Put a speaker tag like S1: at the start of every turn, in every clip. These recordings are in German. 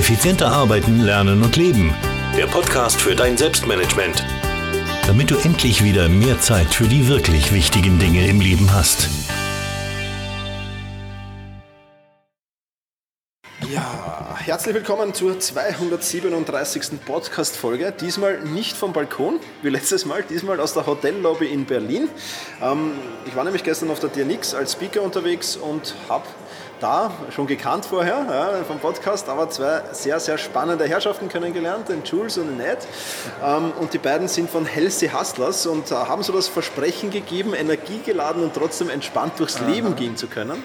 S1: Effizienter arbeiten, lernen und leben. Der Podcast für dein Selbstmanagement. Damit du endlich wieder mehr Zeit für die wirklich wichtigen Dinge im Leben hast.
S2: Ja, herzlich willkommen zur 237. Podcast-Folge. Diesmal nicht vom Balkon, wie letztes Mal, diesmal aus der Hotellobby in Berlin. Ähm, ich war nämlich gestern auf der DNX als Speaker unterwegs und habe da, schon gekannt vorher ja, vom Podcast, aber zwei sehr, sehr spannende Herrschaften kennengelernt, den Jules und den Ed. Ähm, und die beiden sind von Healthy Hustlers und äh, haben so das Versprechen gegeben, energiegeladen und trotzdem entspannt durchs Aha. Leben gehen zu können.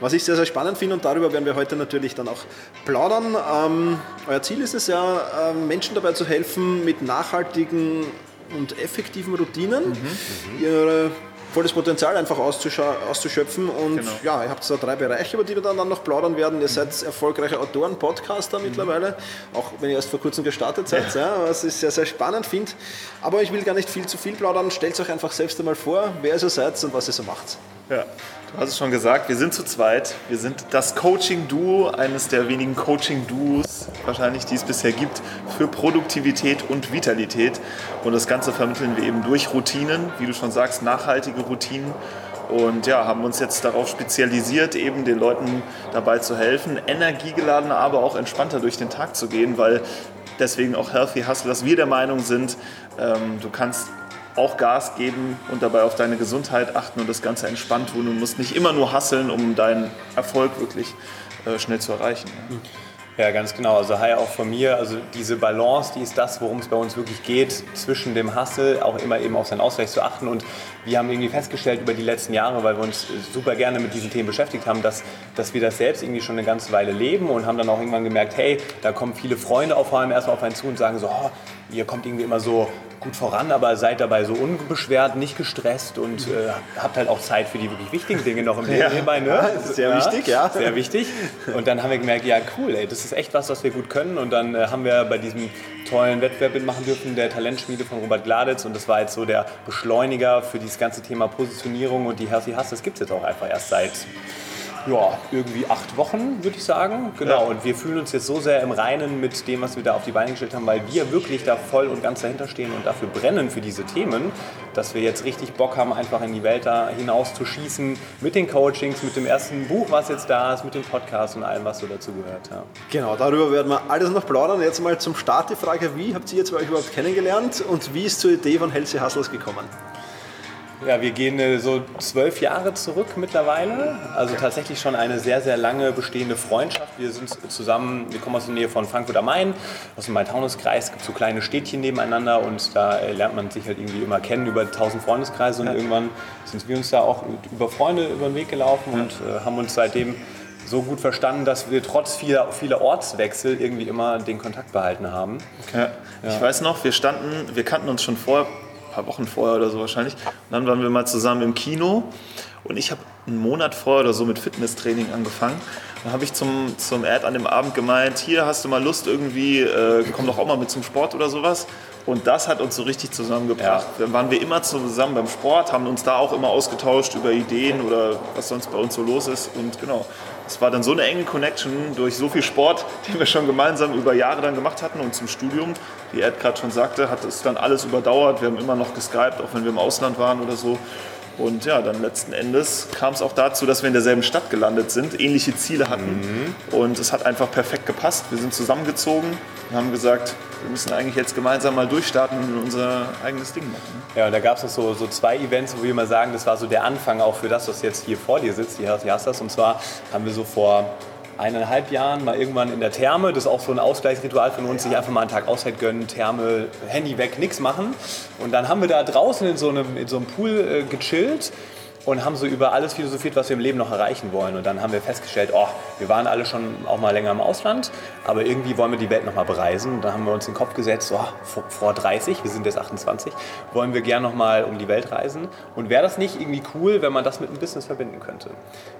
S2: Was ich sehr, sehr spannend finde und darüber werden wir heute natürlich dann auch plaudern. Ähm, euer Ziel ist es ja, äh, Menschen dabei zu helfen, mit nachhaltigen und effektiven Routinen mhm. ihre volles Potenzial einfach auszuschöpfen. Und genau. ja, ihr habt da drei Bereiche, über die wir dann, dann noch plaudern werden. Ihr seid erfolgreiche Autoren, Podcaster mhm. mittlerweile, auch wenn ihr erst vor kurzem gestartet seid, ja. ja was ich sehr, sehr spannend finde. Aber ich will gar nicht viel zu viel plaudern. Stellt euch einfach selbst einmal vor, wer ihr so seid und was ihr so macht.
S3: Ja, du hast es schon gesagt, wir sind zu zweit. Wir sind das Coaching-Duo, eines der wenigen Coaching-Duos wahrscheinlich, die es bisher gibt, für Produktivität und Vitalität. Und das Ganze vermitteln wir eben durch Routinen, wie du schon sagst, nachhaltige Routinen. Und ja, haben uns jetzt darauf spezialisiert, eben den Leuten dabei zu helfen, energiegeladener, aber auch entspannter durch den Tag zu gehen, weil deswegen auch Healthy Hustlers wir der Meinung sind, ähm, du kannst auch Gas geben und dabei auf deine Gesundheit achten und das Ganze entspannt tun. Du musst nicht immer nur hasseln, um deinen Erfolg wirklich äh, schnell zu erreichen. Ja.
S4: Ja, ganz genau. Also hi auch von mir. Also diese Balance, die ist das, worum es bei uns wirklich geht, zwischen dem Hustle auch immer eben auf seinen Ausgleich zu achten. Und wir haben irgendwie festgestellt über die letzten Jahre, weil wir uns super gerne mit diesen Themen beschäftigt haben, dass, dass wir das selbst irgendwie schon eine ganze Weile leben und haben dann auch irgendwann gemerkt, hey, da kommen viele Freunde auf vor allem erstmal auf einen zu und sagen so, oh, ihr kommt irgendwie immer so gut voran, aber seid dabei so unbeschwert, nicht gestresst und äh, habt halt auch Zeit für die wirklich wichtigen Dinge noch im Leben
S2: ja. nebenbei. Ne? Ja, sehr ja, wichtig, ja.
S4: Sehr wichtig. Und dann haben wir gemerkt, ja cool, ey, das ist echt was, was wir gut können. Und dann äh, haben wir bei diesem tollen Wettbewerb mitmachen dürfen, der Talentschmiede von Robert Gladitz. Und das war jetzt so der Beschleuniger für dieses ganze Thema Positionierung und die Healthy Hass. Das gibt es jetzt auch einfach erst seit ja, irgendwie acht Wochen, würde ich sagen. Genau. Ja. Und wir fühlen uns jetzt so sehr im Reinen mit dem, was wir da auf die Beine gestellt haben, weil wir wirklich da voll und ganz dahinter stehen und dafür brennen für diese Themen, dass wir jetzt richtig Bock haben, einfach in die Welt da hinaus zu schießen mit den Coachings, mit dem ersten Buch, was jetzt da ist, mit dem Podcast und allem, was so dazu gehört. Ja.
S2: Genau, darüber werden wir alles noch plaudern. Jetzt mal zum Start die Frage, wie habt ihr jetzt euch überhaupt kennengelernt und wie ist zur Idee von Healthy Hustles gekommen?
S4: Ja, wir gehen äh, so zwölf Jahre zurück mittlerweile. Also tatsächlich schon eine sehr, sehr lange bestehende Freundschaft. Wir sind zusammen, wir kommen aus der Nähe von Frankfurt am Main, aus dem Main-Taunus-Kreis. Es gibt so kleine Städtchen nebeneinander und da äh, lernt man sich halt irgendwie immer kennen über tausend Freundeskreise. Und ja. irgendwann sind wir uns da auch über Freunde über den Weg gelaufen ja. und äh, haben uns seitdem so gut verstanden, dass wir trotz vieler, vieler Ortswechsel irgendwie immer den Kontakt behalten haben.
S3: Okay. Ja. Ich weiß noch, wir standen, wir kannten uns schon vor paar Wochen vorher oder so wahrscheinlich. Und dann waren wir mal zusammen im Kino und ich habe einen Monat vorher oder so mit Fitnesstraining angefangen. Dann habe ich zum, zum Ad an dem Abend gemeint, hier hast du mal Lust irgendwie, äh, komm doch auch mal mit zum Sport oder sowas. Und das hat uns so richtig zusammengebracht. Ja. Dann waren wir immer zusammen beim Sport, haben uns da auch immer ausgetauscht über Ideen oder was sonst bei uns so los ist. Und genau, es war dann so eine enge Connection durch so viel Sport, den wir schon gemeinsam über Jahre dann gemacht hatten und zum Studium, wie Ed gerade schon sagte, hat es dann alles überdauert. Wir haben immer noch geskypt, auch wenn wir im Ausland waren oder so. Und ja, dann letzten Endes kam es auch dazu, dass wir in derselben Stadt gelandet sind, ähnliche Ziele hatten. Mhm. Und es hat einfach perfekt gepasst. Wir sind zusammengezogen und haben gesagt, wir müssen eigentlich jetzt gemeinsam mal durchstarten und unser eigenes Ding machen.
S4: Ja, und da gab es noch so, so zwei Events, wo wir mal sagen, das war so der Anfang auch für das, was jetzt hier vor dir sitzt, die Healthy Hustlers. Und zwar haben wir so vor eineinhalb Jahren mal irgendwann in der Therme. Das ist auch so ein Ausgleichsritual von uns, sich einfach mal einen Tag Auszeit gönnen, Therme, Handy weg, nichts machen. Und dann haben wir da draußen in so einem, in so einem Pool äh, gechillt und haben so über alles philosophiert, was wir im Leben noch erreichen wollen. Und dann haben wir festgestellt, oh, wir waren alle schon auch mal länger im Ausland, aber irgendwie wollen wir die Welt noch mal bereisen. Und dann haben wir uns in den Kopf gesetzt, oh, vor, vor 30, wir sind jetzt 28, wollen wir gern noch mal um die Welt reisen. Und wäre das nicht irgendwie cool, wenn man das mit einem Business verbinden könnte?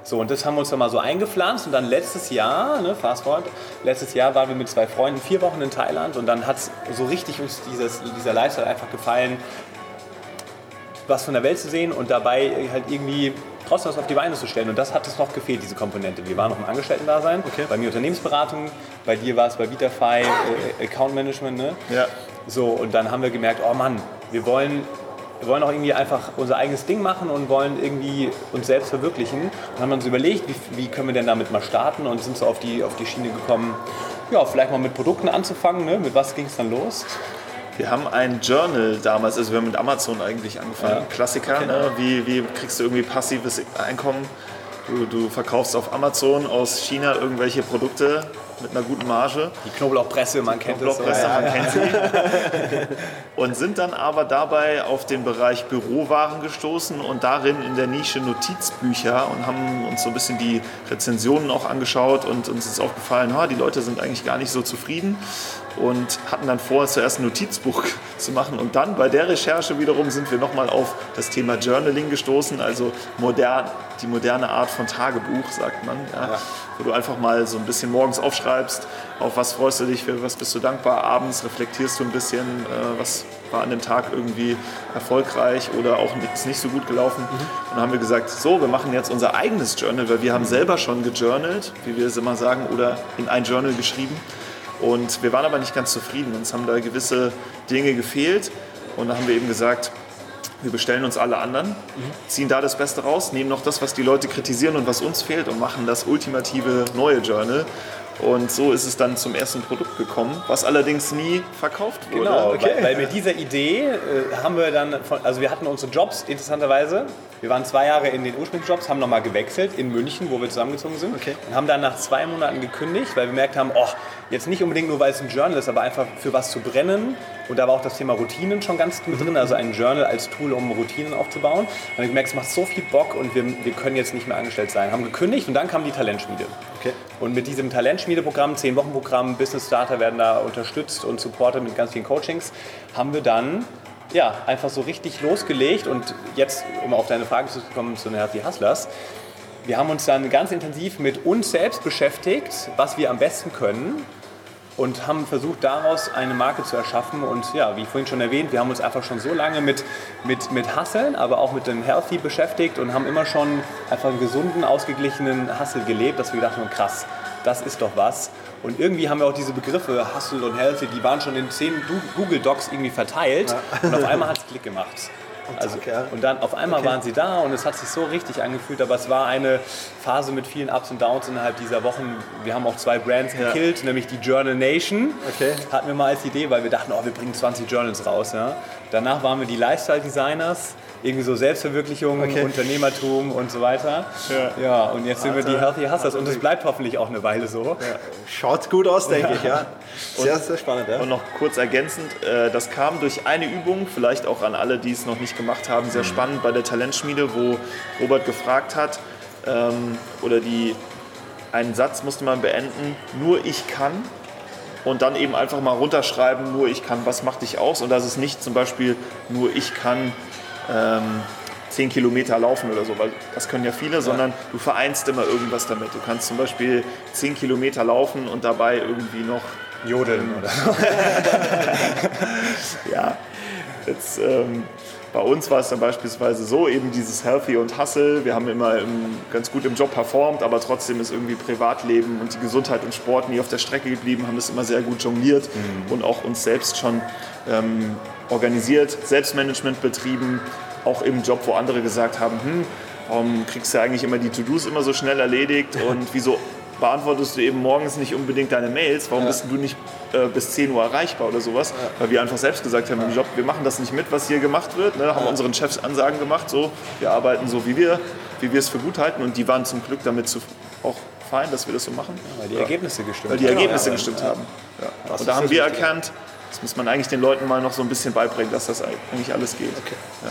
S4: So, und das haben wir uns dann mal so eingepflanzt. Und dann letztes Jahr, ne, fast forward, letztes Jahr waren wir mit zwei Freunden vier Wochen in Thailand. Und dann hat so richtig uns dieses, dieser Lifestyle einfach gefallen, was von der Welt zu sehen und dabei halt irgendwie trotzdem was auf die Beine zu stellen. Und das hat es noch gefehlt, diese Komponente. Wir waren noch im Angestellten-Dasein,
S2: Okay.
S4: bei mir Unternehmensberatung, bei dir war es bei Vitafy äh, Account Management. Ne?
S3: Ja.
S4: So, und dann haben wir gemerkt, oh Mann, wir wollen, wir wollen auch irgendwie einfach unser eigenes Ding machen und wollen irgendwie uns selbst verwirklichen. Und haben uns überlegt, wie, wie können wir denn damit mal starten und sind so auf die, auf die Schiene gekommen, ja, vielleicht mal mit Produkten anzufangen. Ne? Mit was ging es dann los?
S3: Wir haben ein Journal damals, also wir haben mit Amazon eigentlich angefangen.
S4: Ja.
S3: Klassiker, ne? wie, wie kriegst du irgendwie passives Einkommen? Du, du verkaufst auf Amazon aus China irgendwelche Produkte mit einer guten Marge.
S4: Die Knoblauchpresse, man kennt es.
S3: Blockpresse, man kennt sie. Und sind dann aber dabei auf den Bereich Bürowaren gestoßen und darin in der Nische Notizbücher und haben uns so ein bisschen die Rezensionen auch angeschaut und uns ist aufgefallen, ha, die Leute sind eigentlich gar nicht so zufrieden und hatten dann vor, zuerst ein Notizbuch zu machen. Und dann bei der Recherche wiederum sind wir nochmal auf das Thema Journaling gestoßen, also modern, die moderne Art von Tagebuch, sagt man. Ja, Wo du einfach mal so ein bisschen morgens aufschreibst, auf was freust du dich, für was bist du dankbar, abends reflektierst du ein bisschen, äh, was war an dem Tag irgendwie erfolgreich oder auch ist nicht so gut gelaufen. Und dann haben wir gesagt, so, wir machen jetzt unser eigenes Journal, weil wir haben selber schon gejournalt, wie wir es immer sagen, oder in ein Journal geschrieben. Und wir waren aber nicht ganz zufrieden. Uns haben da gewisse Dinge gefehlt. Und da haben wir eben gesagt, wir bestellen uns alle anderen, ziehen da das Beste raus, nehmen noch das, was die Leute kritisieren und was uns fehlt und machen das ultimative neue Journal. Und so ist es dann zum ersten Produkt gekommen, was allerdings nie verkauft wurde.
S4: Genau, weil, weil mit dieser Idee äh, haben wir dann, von, also wir hatten unsere Jobs interessanterweise. Wir waren zwei Jahre in den Ursprungsjobs, haben nochmal gewechselt in München, wo wir zusammengezogen sind.
S2: Okay.
S4: Und haben dann nach zwei Monaten gekündigt, weil wir gemerkt haben, oh, jetzt nicht unbedingt nur, weil es ein Journal ist, aber einfach für was zu brennen. Und da war auch das Thema Routinen schon ganz mit drin, also ein Journal als Tool, um Routinen aufzubauen. Und ich gemerkt, es macht so viel Bock und wir, wir können jetzt nicht mehr angestellt sein. Haben gekündigt und dann kam die Talentschmiede.
S2: Okay.
S4: Und mit diesem Talentschmiedeprogramm, 10-Wochen-Programm, Business Starter werden da unterstützt und supportet mit ganz vielen Coachings, haben wir dann ja, einfach so richtig losgelegt. Und jetzt, um auf deine Frage zu kommen, zu den Healthy Hustlers, wir haben uns dann ganz intensiv mit uns selbst beschäftigt, was wir am besten können und haben versucht, daraus eine Marke zu erschaffen. Und ja, wie vorhin schon erwähnt, wir haben uns einfach schon so lange mit, mit, mit Hustle, aber auch mit dem Healthy beschäftigt und haben immer schon einfach einen gesunden, ausgeglichenen Hustle gelebt, dass wir gedacht haben, krass, das ist doch was. Und irgendwie haben wir auch diese Begriffe Hustle und Healthy, die waren schon in zehn Google Docs irgendwie verteilt und auf einmal hat es Klick gemacht. Also,
S2: zack, ja.
S4: und dann auf einmal
S2: Okay.
S4: waren sie da und es hat sich so richtig angefühlt, aber es war eine Phase mit vielen Ups und Downs innerhalb dieser Wochen. Wir haben auch zwei Brands
S3: Ja.
S4: gekillt, nämlich die Journal Nation.
S2: Okay.
S4: Hatten wir mal als Idee, weil wir dachten, oh, wir bringen 20 Journals raus. Ja. Danach waren wir die Lifestyle Designers, irgendwie so Selbstverwirklichung,
S2: Okay.
S4: Unternehmertum und so weiter.
S3: Ja.
S4: Ja, und jetzt sind wir die. Healthy Hustlers und es bleibt hoffentlich auch eine Weile so.
S2: Schaut gut aus, denke ich. Ja. Sehr, sehr spannend. Ja.
S3: Und noch kurz ergänzend, äh, das kam durch eine Übung, vielleicht auch an alle, die es noch nicht gemacht haben, sehr spannend bei der Talentschmiede, wo Robert gefragt hat, ähm, oder die, einen Satz musste man beenden, nur ich kann. Und dann eben einfach mal runterschreiben, nur ich kann, was macht dich aus? Und das ist nicht zum Beispiel, nur ich kann ähm, 10 Kilometer laufen oder so, weil das können ja viele, sondern du vereinst immer irgendwas damit. Du kannst zum Beispiel 10 Kilometer laufen und dabei irgendwie noch
S4: Jodeln oder so.
S3: ja, jetzt, ähm, bei uns war es dann beispielsweise so, eben dieses Healthy und Hustle. Wir haben immer im, ganz gut im Job performt, aber trotzdem ist irgendwie Privatleben und die Gesundheit und Sport nie auf der Strecke geblieben, haben das immer sehr gut jongliert und auch uns selbst schon ähm, organisiert, Selbstmanagement betrieben, auch im Job, wo andere gesagt haben, hm, warum kriegst du eigentlich immer die To-Dos immer so schnell erledigt und wieso beantwortest du eben morgens nicht unbedingt deine Mails, warum bist du nicht äh, bis 10 Uhr erreichbar oder sowas, weil wir einfach selbst gesagt haben im Job, wir machen das nicht mit, was hier gemacht wird, ne? haben unseren Chefs Ansagen gemacht, so, wir arbeiten so, wie wir, wie wir es für gut halten und die waren zum Glück damit zu, auch fein, dass wir das so machen,
S4: Weil die Ergebnisse gestimmt
S3: weil die
S4: haben.
S3: Ergebnisse
S4: Ja,
S3: gestimmt
S4: ja.
S3: haben. Ja. Und da haben wir erkannt, das muss man eigentlich den Leuten mal noch so ein bisschen beibringen, dass das eigentlich alles geht.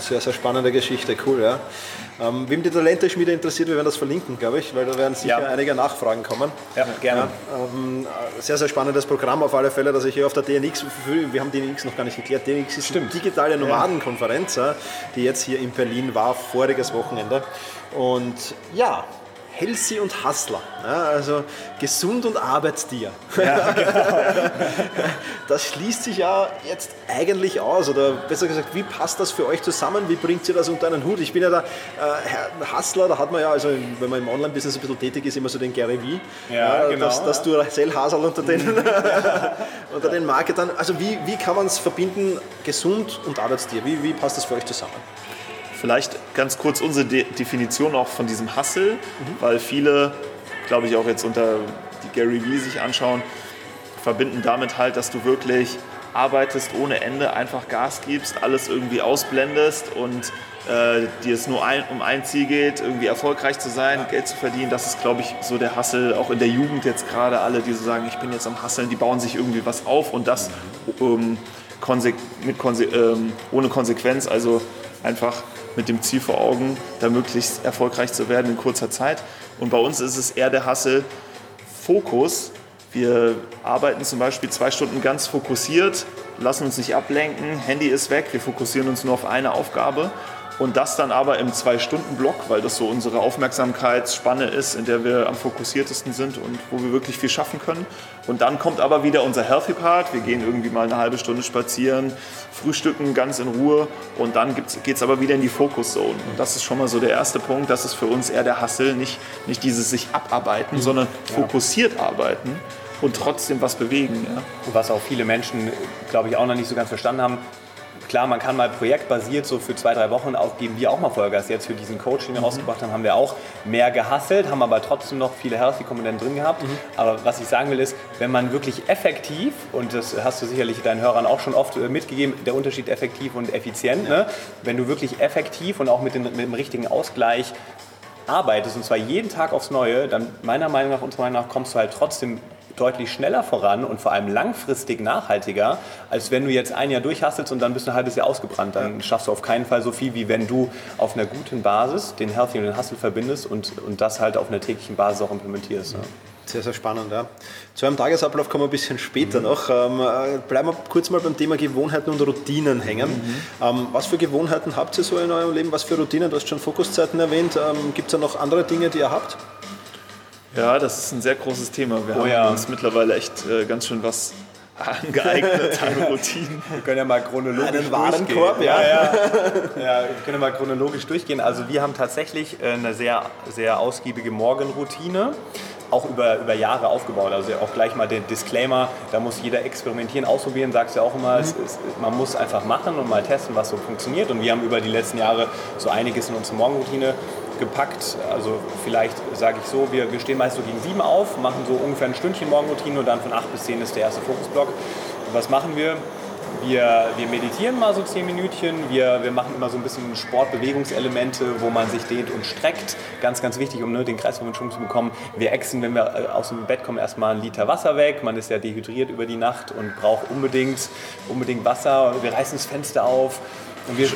S2: Sehr, sehr spannende Geschichte, cool, ja. Ähm, wem die Talente-Schmiede interessiert, wir werden das verlinken, glaube ich, weil da werden sicher
S4: Ja.
S2: einige Nachfragen kommen.
S4: Ja, gerne.
S2: Ja, ähm, sehr, sehr spannendes Programm auf alle Fälle, das ich hier auf der DNX, wir haben DNX noch gar nicht geklärt, DNX ist
S4: Stimmt.
S2: die digitale Nomadenkonferenz, ja, die jetzt hier in Berlin war, voriges Wochenende. Und ja, Healthy und Hustler. Ja, also gesund und Arbeitstier. Ja, genau. das schließt sich ja jetzt eigentlich aus. Oder besser gesagt, wie passt das für euch zusammen? Wie bringt ihr das unter einen Hut? Ich bin ja der äh, Hustler, da hat man ja, also wenn man im Online-Business ein bisschen tätig ist, immer so den Gary V. Ja, genau. Das, das Duracell-Hasel unter den, unter den Marketern. Also wie, wie kann man es verbinden, gesund und Arbeitstier? Wie, wie passt das für euch zusammen?
S3: Vielleicht ganz kurz unsere De Definition auch von diesem Hustle, mhm. weil viele, glaube ich, auch jetzt unter die Gary Vee sich anschauen, verbinden damit halt, dass du wirklich arbeitest ohne Ende, einfach Gas gibst, alles irgendwie ausblendest und äh, dir es nur ein, um ein Ziel geht, irgendwie erfolgreich zu sein. Geld zu verdienen. Das ist, glaube ich, so der Hustle, auch in der Jugend jetzt gerade alle, die so sagen, ich bin jetzt am Hustlen, die bauen sich irgendwie was auf und das ähm, konse mit konse ähm, ohne Konsequenz, also einfach mit dem Ziel vor Augen, da möglichst erfolgreich zu werden in kurzer Zeit. Und bei uns ist es eher der Hassel Fokus. Wir arbeiten zum Beispiel zwei Stunden ganz fokussiert, lassen uns nicht ablenken, Handy ist weg, wir fokussieren uns nur auf eine Aufgabe und das dann aber im Zwei-Stunden-Block, weil das so unsere Aufmerksamkeitsspanne ist, in der wir am fokussiertesten sind und wo wir wirklich viel schaffen können. Und dann kommt aber wieder unser Healthy Part. Wir gehen irgendwie mal eine halbe Stunde spazieren, frühstücken ganz in Ruhe und dann geht es aber wieder in die Focus Zone. Und das ist schon mal so der erste Punkt. Das ist für uns eher der Hustle, nicht, nicht dieses sich abarbeiten, mhm. sondern fokussiert arbeiten und trotzdem was bewegen. Ja.
S4: Was auch viele Menschen, glaube ich, auch noch nicht so ganz verstanden haben, klar, man kann mal projektbasiert so für zwei, drei Wochen auch, geben wir auch mal Vollgas. Jetzt für diesen Coach, den wir mhm. rausgebracht haben, haben wir auch mehr gehasselt, haben aber trotzdem noch viele Healthy-Komponenten drin gehabt. Mhm. Aber was ich sagen will ist, wenn man wirklich effektiv, und das hast du sicherlich deinen Hörern auch schon oft äh, mitgegeben, der Unterschied effektiv und effizient, ne? wenn du wirklich effektiv und auch mit, den, mit dem richtigen Ausgleich arbeitest, und zwar jeden Tag aufs Neue, dann meiner Meinung nach, unserer Meinung nach, kommst du halt trotzdem deutlich schneller voran und vor allem langfristig nachhaltiger, als wenn du jetzt ein Jahr durchhastelst und dann bist du ein halbes Jahr ausgebrannt. Dann schaffst du auf keinen Fall so viel, wie wenn du auf einer guten Basis den Healthy und den Hustle verbindest und, und das halt auf einer täglichen Basis auch implementierst. Ja.
S2: Sehr, sehr spannend. Ja. Zu einem Tagesablauf kommen wir ein bisschen später mhm. noch. Ähm, äh, bleiben wir kurz mal beim Thema Gewohnheiten und Routinen hängen. Mhm. Ähm, was für Gewohnheiten habt ihr so in eurem Leben? Was für Routinen? Du hast schon Fokuszeiten erwähnt. Ähm, Gibt es da noch andere Dinge, die ihr habt?
S3: Ja, das ist ein sehr großes Thema. Wir oh, haben ja. uns mittlerweile echt äh, ganz schön was angeeignet an Routinen.
S4: Wir können ja mal chronologisch
S2: Einen Warenkorb, ja.
S4: Ja, ja. ja. Wir können ja mal chronologisch durchgehen. Also wir haben tatsächlich äh, eine sehr, sehr ausgiebige Morgenroutine auch über, über Jahre aufgebaut. Also auch gleich mal den Disclaimer, da muss jeder experimentieren, ausprobieren, sagst du ja auch immer, mhm. es, man muss einfach machen und mal testen, was so funktioniert. Und wir haben über die letzten Jahre so einiges in unsere Morgenroutine gepackt. Also vielleicht sage ich so, wir, stehen meist so gegen sieben auf, machen so ungefähr ein Stündchen Morgenroutine und dann von acht bis zehn ist der erste Fokusblock. Was machen wir? Wir, wir meditieren mal so zehn Minütchen, wir, wir machen immer so ein bisschen Sportbewegungselemente, wo man sich dehnt und streckt. Ganz, ganz wichtig, um ne, den Kreislauf in Schwung zu bekommen. Wir exen, wenn wir äh, aus dem Bett kommen, erstmal einen Liter Wasser weg. Man ist ja dehydriert über die Nacht und braucht unbedingt, unbedingt Wasser. Wir reißen das Fenster auf und wir,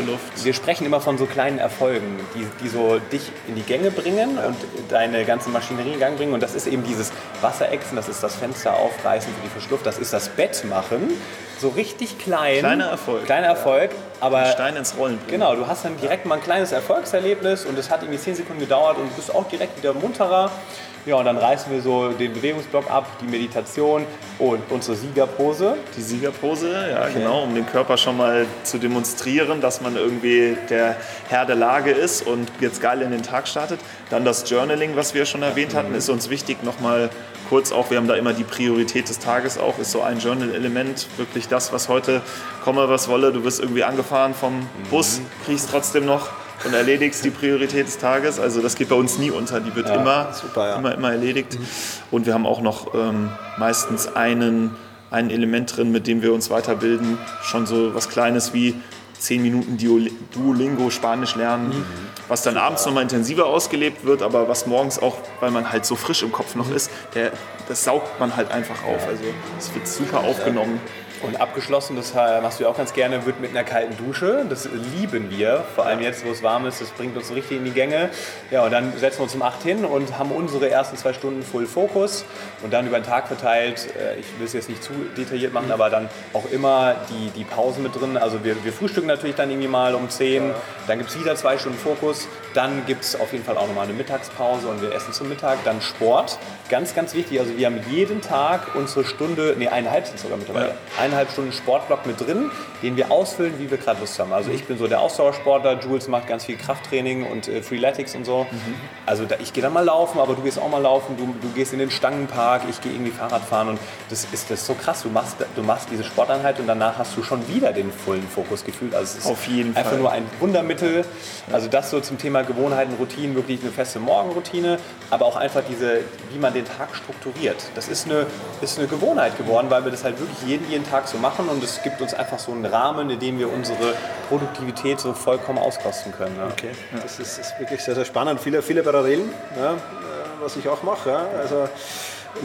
S4: wir, sprechen immer von so kleinen Erfolgen, die, die so dich in die Gänge bringen und deine ganze Maschinerie in Gang bringen. Und das ist eben dieses Wasserexen, das ist das Fenster aufreißen für die Verschluft, das ist das Bett machen. So richtig klein.
S3: Kleiner Erfolg.
S4: Kleiner Erfolg, aber.
S3: Stein ins Rollen bringen.
S4: Genau, du hast dann direkt mal ein kleines Erfolgserlebnis und es hat irgendwie 10 Sekunden gedauert und du bist auch direkt wieder munterer. Ja, und dann reißen wir so den Bewegungsblock ab, die Meditation und unsere Siegerpose.
S3: Die Siegerpose, ja, okay. genau, um den Körper schon mal zu demonstrieren, dass man irgendwie der Herr der Lage ist und jetzt geil in den Tag startet. Dann das Journaling, was wir schon erwähnt hatten, ist uns wichtig, nochmal kurz auch, wir haben da immer die Priorität des Tages auch, ist so ein Journal-Element, wirklich das, was heute komme, was wolle. Du wirst irgendwie angefahren vom Bus, kriegst trotzdem noch und erledigst die Priorität des Tages. Also das geht bei uns nie unter, die wird ja, immer, super, ja. immer, immer erledigt. Mhm. Und wir haben auch noch ähm, meistens einen, ein Element drin, mit dem wir uns weiterbilden. Schon so was Kleines wie 10 Minuten Duolingo Spanisch lernen, mhm. was dann abends nochmal intensiver ausgelebt wird, aber was morgens auch, weil man halt so frisch im Kopf noch mhm. ist, der, das saugt man halt einfach auf. Also es wird super aufgenommen.
S4: Und abgeschlossen, das machst du auch ganz gerne, wird mit einer kalten Dusche. Das lieben wir, vor allem jetzt, wo es warm ist. Das bringt uns richtig in die Gänge. Ja, und dann setzen wir uns um 8 hin und haben unsere ersten zwei Stunden Full Focus. Und dann über den Tag verteilt, äh, ich will es jetzt nicht zu detailliert machen, aber dann auch immer die, die Pausen mit drin. Also wir, wir frühstücken natürlich dann irgendwie mal um 10. Dann gibt es wieder zwei Stunden Fokus. Dann gibt es auf jeden Fall auch nochmal eine Mittagspause und wir essen zum Mittag. Dann Sport, ganz, ganz wichtig. Also wir haben jeden Tag unsere Stunde, nee, eineinhalb sind sogar mittlerweile, ja. eineinhalb Stunden Sportblock mit drin, den wir ausfüllen, wie wir gerade Lust haben. Also ich bin so der Ausdauersportler, Jules macht ganz viel Krafttraining und äh, Freeletics und so. Mhm. Also da, ich gehe dann mal laufen, aber du gehst auch mal laufen, du, du gehst in den Stangenpark, ich gehe irgendwie Fahrrad fahren und das ist, das ist so krass. Du machst, du machst diese Sporteinheit und danach hast du schon wieder den vollen Fokus gefühlt. Also es ist
S3: Auf jeden
S4: einfach
S3: Fall.
S4: nur ein Wundermittel. Also das so zum Thema Gewohnheiten, Routinen, wirklich eine feste Morgenroutine, aber auch einfach diese, wie man den Tag strukturiert. Das ist eine, ist eine Gewohnheit geworden, weil wir das halt wirklich jeden, jeden Tag so machen und es gibt uns einfach so einen Rahmen, in dem wir unsere Produktivität so vollkommen auskosten können. Ja.
S2: Okay, das ist, ist, wirklich sehr, sehr spannend. Viele, viele Parallelen, ja, äh, was ich auch mache. Ja. Also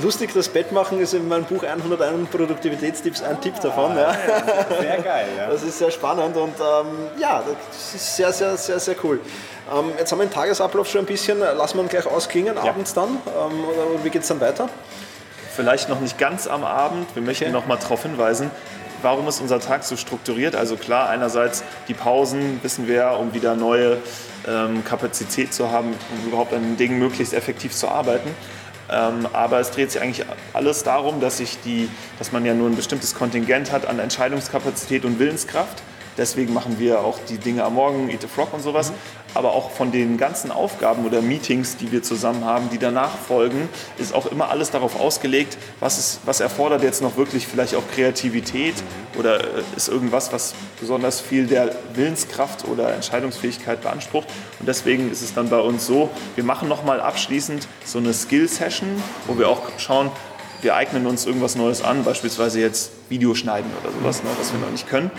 S2: lustig, das Bett machen ist in meinem Buch 101 Produktivitätstipps ein Tipp davon. Ja.
S4: Sehr geil, ja.
S2: Das ist sehr spannend und ähm, ja, das ist sehr, sehr, sehr, sehr cool. Ähm, jetzt haben wir den Tagesablauf schon ein bisschen, lassen wir ihn gleich ausklingen, ja. abends dann. Ähm, oder wie geht es dann weiter?
S3: Vielleicht noch nicht ganz am Abend. Wir möchten okay. noch mal darauf hinweisen, warum ist unser Tag so strukturiert? Also klar, einerseits die Pausen wissen wir, um wieder neue ähm, Kapazität zu haben, um überhaupt an den Dingen möglichst effektiv zu arbeiten. Ähm, aber es dreht sich eigentlich alles darum, dass, sich die, dass man ja nur ein bestimmtes Kontingent hat an Entscheidungskapazität und Willenskraft. Deswegen machen wir auch die Dinge am Morgen, Eat a Frog und sowas. Mhm. Aber auch von den ganzen Aufgaben oder Meetings, die wir zusammen haben, die danach folgen, ist auch immer alles darauf ausgelegt, was, ist, was erfordert jetzt noch wirklich vielleicht auch Kreativität mhm. oder äh, ist irgendwas, was besonders viel der Willenskraft oder Entscheidungsfähigkeit beansprucht. Und deswegen ist es dann bei uns so, wir machen nochmal abschließend so eine Skill-Session, wo wir auch schauen, wir eignen uns irgendwas Neues an, beispielsweise jetzt Videoschneiden oder sowas, ne, was wir noch nicht können.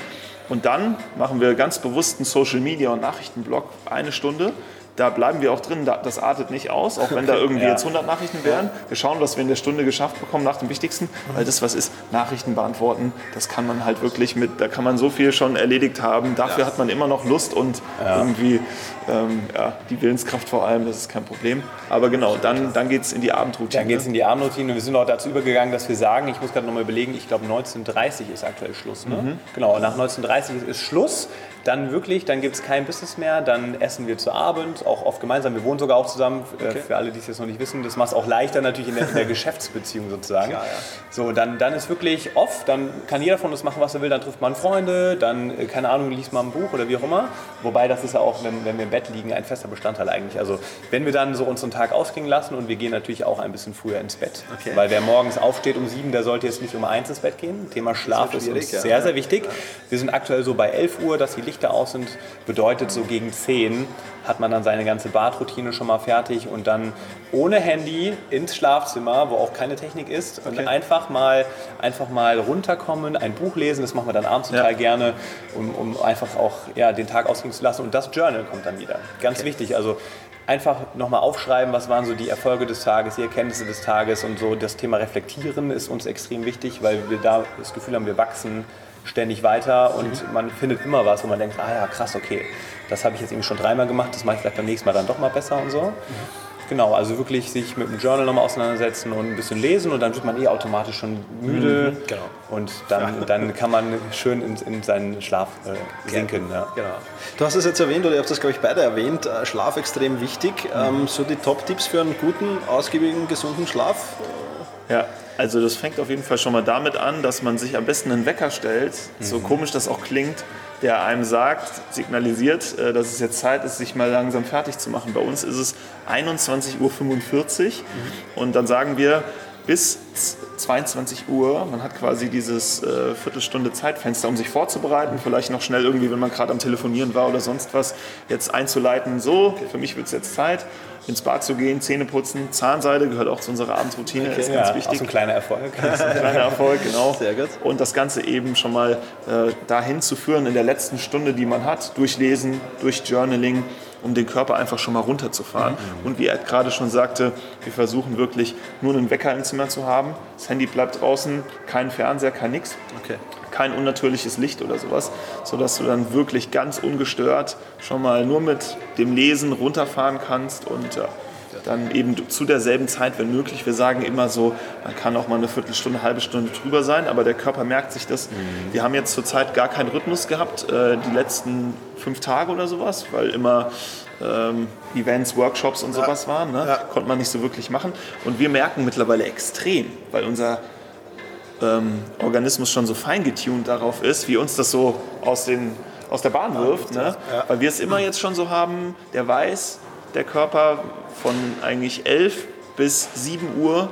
S3: Und dann machen wir ganz bewusst einen Social Media und Nachrichtenblog eine Stunde da bleiben wir auch drin, das artet nicht aus, auch wenn da irgendwie ja. jetzt 100 Nachrichten wären. Wir schauen, was wir in der Stunde geschafft bekommen nach dem Wichtigsten, weil das was ist, Nachrichten beantworten, das kann man halt wirklich mit, da kann man so viel schon erledigt haben. Dafür hat man immer noch Lust und irgendwie ähm, ja, die Willenskraft vor allem, das ist kein Problem. Aber genau, dann, dann geht es in die Abendroutine.
S4: Dann geht es in die Abendroutine. Wir sind auch dazu übergegangen, dass wir sagen, ich muss gerade nochmal überlegen, ich glaube 19.30 ist aktuell Schluss. Ne? Mhm. Genau, nach 19.30 ist Schluss dann wirklich, dann gibt es kein Business mehr, dann essen wir zu Abend, auch oft gemeinsam. Wir wohnen sogar auch zusammen, äh, okay. für alle, die es jetzt noch nicht wissen. Das macht es auch leichter natürlich in der, in der Geschäftsbeziehung sozusagen. Klar, ja. So, dann, dann ist wirklich off, dann kann jeder von uns machen, was er will, dann trifft man Freunde, dann, äh, keine Ahnung, liest man ein Buch oder wie auch immer. Wobei das ist ja auch, wenn, wenn wir im Bett liegen, ein fester Bestandteil eigentlich. Also wenn wir dann so unseren Tag ausklingen lassen und wir gehen natürlich auch ein bisschen früher ins Bett. Okay. Weil wer morgens aufsteht um sieben, der sollte jetzt nicht um eins ins Bett gehen. Thema Schlaf ist, uns ja. sehr, sehr wichtig. Wir sind aktuell so bei 11 Uhr, dass die Lichter aus sind. Bedeutet, so gegen 10 hat man dann seine ganze Badroutine schon mal fertig und dann ohne Handy ins Schlafzimmer, wo auch keine Technik ist, okay. und einfach mal, einfach mal runterkommen, ein Buch lesen, das machen wir dann abends total ja. gerne, um, um, einfach auch ja, den Tag ausgehen zu lassen. Und das Journal kommt dann wieder. Ganz okay. wichtig. Also einfach nochmal aufschreiben, was waren so die Erfolge des Tages, die Erkenntnisse des Tages und so. Das Thema Reflektieren ist uns extrem wichtig, weil wir da das Gefühl haben, wir wachsen ständig weiter und mhm. man findet immer was, wo man denkt, ah ja, krass, okay, das habe ich jetzt irgendwie schon dreimal gemacht, das mache ich vielleicht beim nächsten Mal dann doch mal besser und so. Mhm. Genau, also wirklich sich mit dem Journal nochmal auseinandersetzen und ein bisschen lesen und dann wird man eh automatisch schon müde. Mhm, genau. Und dann, ja. dann kann man schön in, in seinen Schlaf äh, sinken. Ja.
S2: Genau. Du hast es jetzt erwähnt, oder ihr habt das, glaube ich, beide erwähnt, äh, Schlaf extrem wichtig. Mhm. Ähm, so die Top-Tipps für einen guten, ausgiebigen, gesunden Schlaf?
S3: Ja, also das fängt auf jeden Fall schon mal damit an, dass man sich am besten einen Wecker stellt, mhm. so komisch das auch klingt, der einem sagt, signalisiert, äh, dass es jetzt Zeit ist, sich mal langsam fertig zu machen. Bei uns ist es 21.45 Uhr mhm. und dann sagen wir, bis 22 Uhr. Man hat quasi dieses äh, Viertelstunde Zeitfenster, um sich vorzubereiten, vielleicht noch schnell irgendwie, wenn man gerade am Telefonieren war oder sonst was, jetzt einzuleiten, so, für mich wird es jetzt Zeit ins Bad zu gehen, Zähne putzen, Zahnseide gehört auch zu unserer Abendroutine, okay, ist ganz ja, wichtig.
S4: Auch ein kleiner Erfolg.
S3: ein kleiner Erfolg, genau. Sehr gut. Und das Ganze eben schon mal äh, dahin zu führen in der letzten Stunde, die man hat, durch Lesen, durch Journaling, um den Körper einfach schon mal runterzufahren. Mhm. Und wie Ed gerade schon sagte, wir versuchen wirklich nur einen Wecker im Zimmer zu haben. Das Handy bleibt draußen, kein Fernseher, kein nix. Okay kein unnatürliches Licht oder sowas, sodass du dann wirklich ganz ungestört schon mal nur mit dem Lesen runterfahren kannst und dann eben zu derselben Zeit, wenn möglich. Wir sagen immer so, man kann auch mal eine Viertelstunde, eine halbe Stunde drüber sein, aber der Körper merkt sich das. Mhm. Wir haben jetzt zurzeit gar keinen Rhythmus gehabt, äh, die letzten fünf Tage oder sowas, weil immer ähm, Events, Workshops und sowas waren. Ne?
S2: Ja.
S3: Konnte man nicht so wirklich machen. Und wir merken mittlerweile extrem, weil unser ähm, Organismus schon so fein getuned darauf ist, wie uns das so aus, den, aus der Bahn wirft. Ne? Weil wir es immer jetzt schon so haben, der weiß, der Körper von eigentlich 11 bis 7 Uhr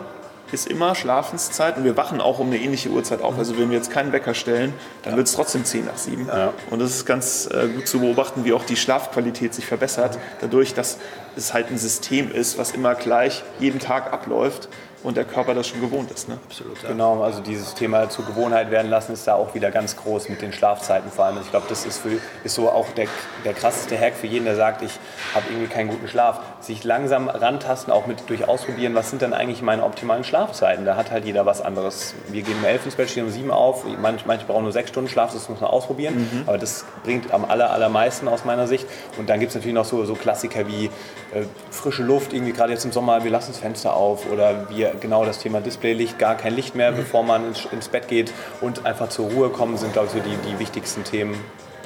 S3: ist immer Schlafenszeit und wir wachen auch um eine ähnliche Uhrzeit auf. Also wenn wir jetzt keinen Wecker stellen, dann wird es trotzdem 10 nach 7. Und das ist ganz äh, gut zu beobachten, wie auch die Schlafqualität sich verbessert, dadurch, dass es halt ein System ist, was immer gleich jeden Tag abläuft und der Körper das schon gewohnt ist. Ne?
S2: Absolut. Ja.
S4: Genau, also dieses Thema zur Gewohnheit werden lassen ist da auch wieder ganz groß mit den Schlafzeiten vor allem. Also ich glaube, das ist, für, ist so auch der, der krasseste Hack für jeden, der sagt, ich habe irgendwie keinen guten Schlaf. Sich langsam rantasten, auch mit durch Ausprobieren, was sind denn eigentlich meine optimalen Schlafzeiten? Da hat halt jeder was anderes. Wir gehen um 11 ins Bett, stehen um 7 auf, manche, manche brauchen nur 6 Stunden Schlaf, das muss man ausprobieren. Aber das bringt am aller, allermeisten aus meiner Sicht. Und dann gibt es natürlich noch so, so Klassiker wie äh, frische Luft, irgendwie gerade jetzt im Sommer, wir lassen das Fenster auf oder wir genau das Thema Displaylicht, gar kein Licht mehr, bevor man ins, ins Bett geht und einfach zur Ruhe kommen, sind, glaube ich, so die, die wichtigsten Themen.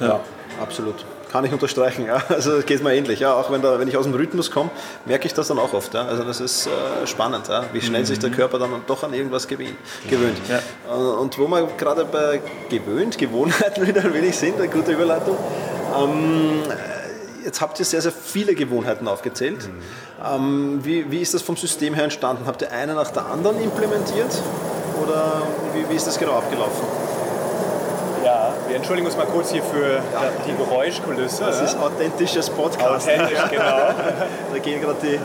S4: Ja.
S2: Absolut. Kann ich unterstreichen. Ja. Also es geht mir ähnlich. Ja. Auch wenn, da, wenn ich aus dem Rhythmus komme, merke ich das dann auch oft. Ja. Also das ist äh, spannend, ja. wie schnell sich der Körper dann doch an irgendwas gewöhnt. gewöhnt. Äh, Und wo wir gerade bei gewöhnt, Gewohnheiten wieder ein wenig sind, eine gute Überleitung. Ähm, jetzt habt ihr sehr, sehr viele Gewohnheiten aufgezählt. Ähm, wie, wie ist das vom System her entstanden? Habt ihr eine nach der anderen implementiert? Oder wie, wie ist das genau abgelaufen?
S4: Ja, wir entschuldigen uns mal kurz hier für die Geräuschkulisse.
S2: Das ist authentisches Podcast.
S4: Authentisch, genau.
S2: Da gehen gerade die,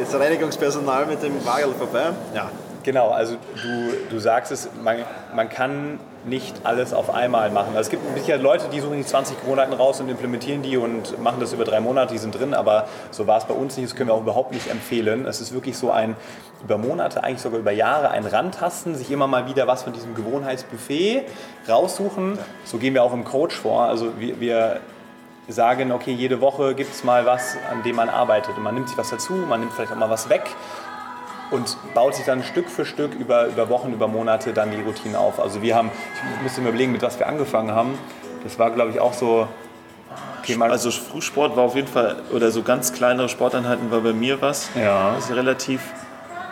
S2: das Reinigungspersonal mit dem Wagel vorbei. Ja.
S4: Genau, also du, du sagst es, man, man kann nicht alles auf einmal machen. Also es gibt sicher Leute, die suchen die 20 Gewohnheiten raus und implementieren die und machen das über drei Monate, die sind drin, aber so war es bei uns nicht, das können wir auch überhaupt nicht empfehlen. Es ist wirklich so ein über Monate, eigentlich sogar über Jahre ein Rantasten, sich immer mal wieder was von diesem Gewohnheitsbuffet raussuchen. So gehen wir auch im Coach vor. Also wir, wir sagen, okay, jede Woche gibt es mal was, an dem man arbeitet. Und man nimmt sich was dazu, man nimmt vielleicht auch mal was weg und baut sich dann Stück für Stück über, über Wochen, über Monate dann die Routine auf. Also wir haben, ich müsste mir überlegen, mit was wir angefangen haben. Das war, glaube ich, auch so Thema.
S3: Also Frühsport war auf jeden Fall, oder so ganz kleinere Sporteinheiten war bei mir was,
S4: Ja.
S3: was ich relativ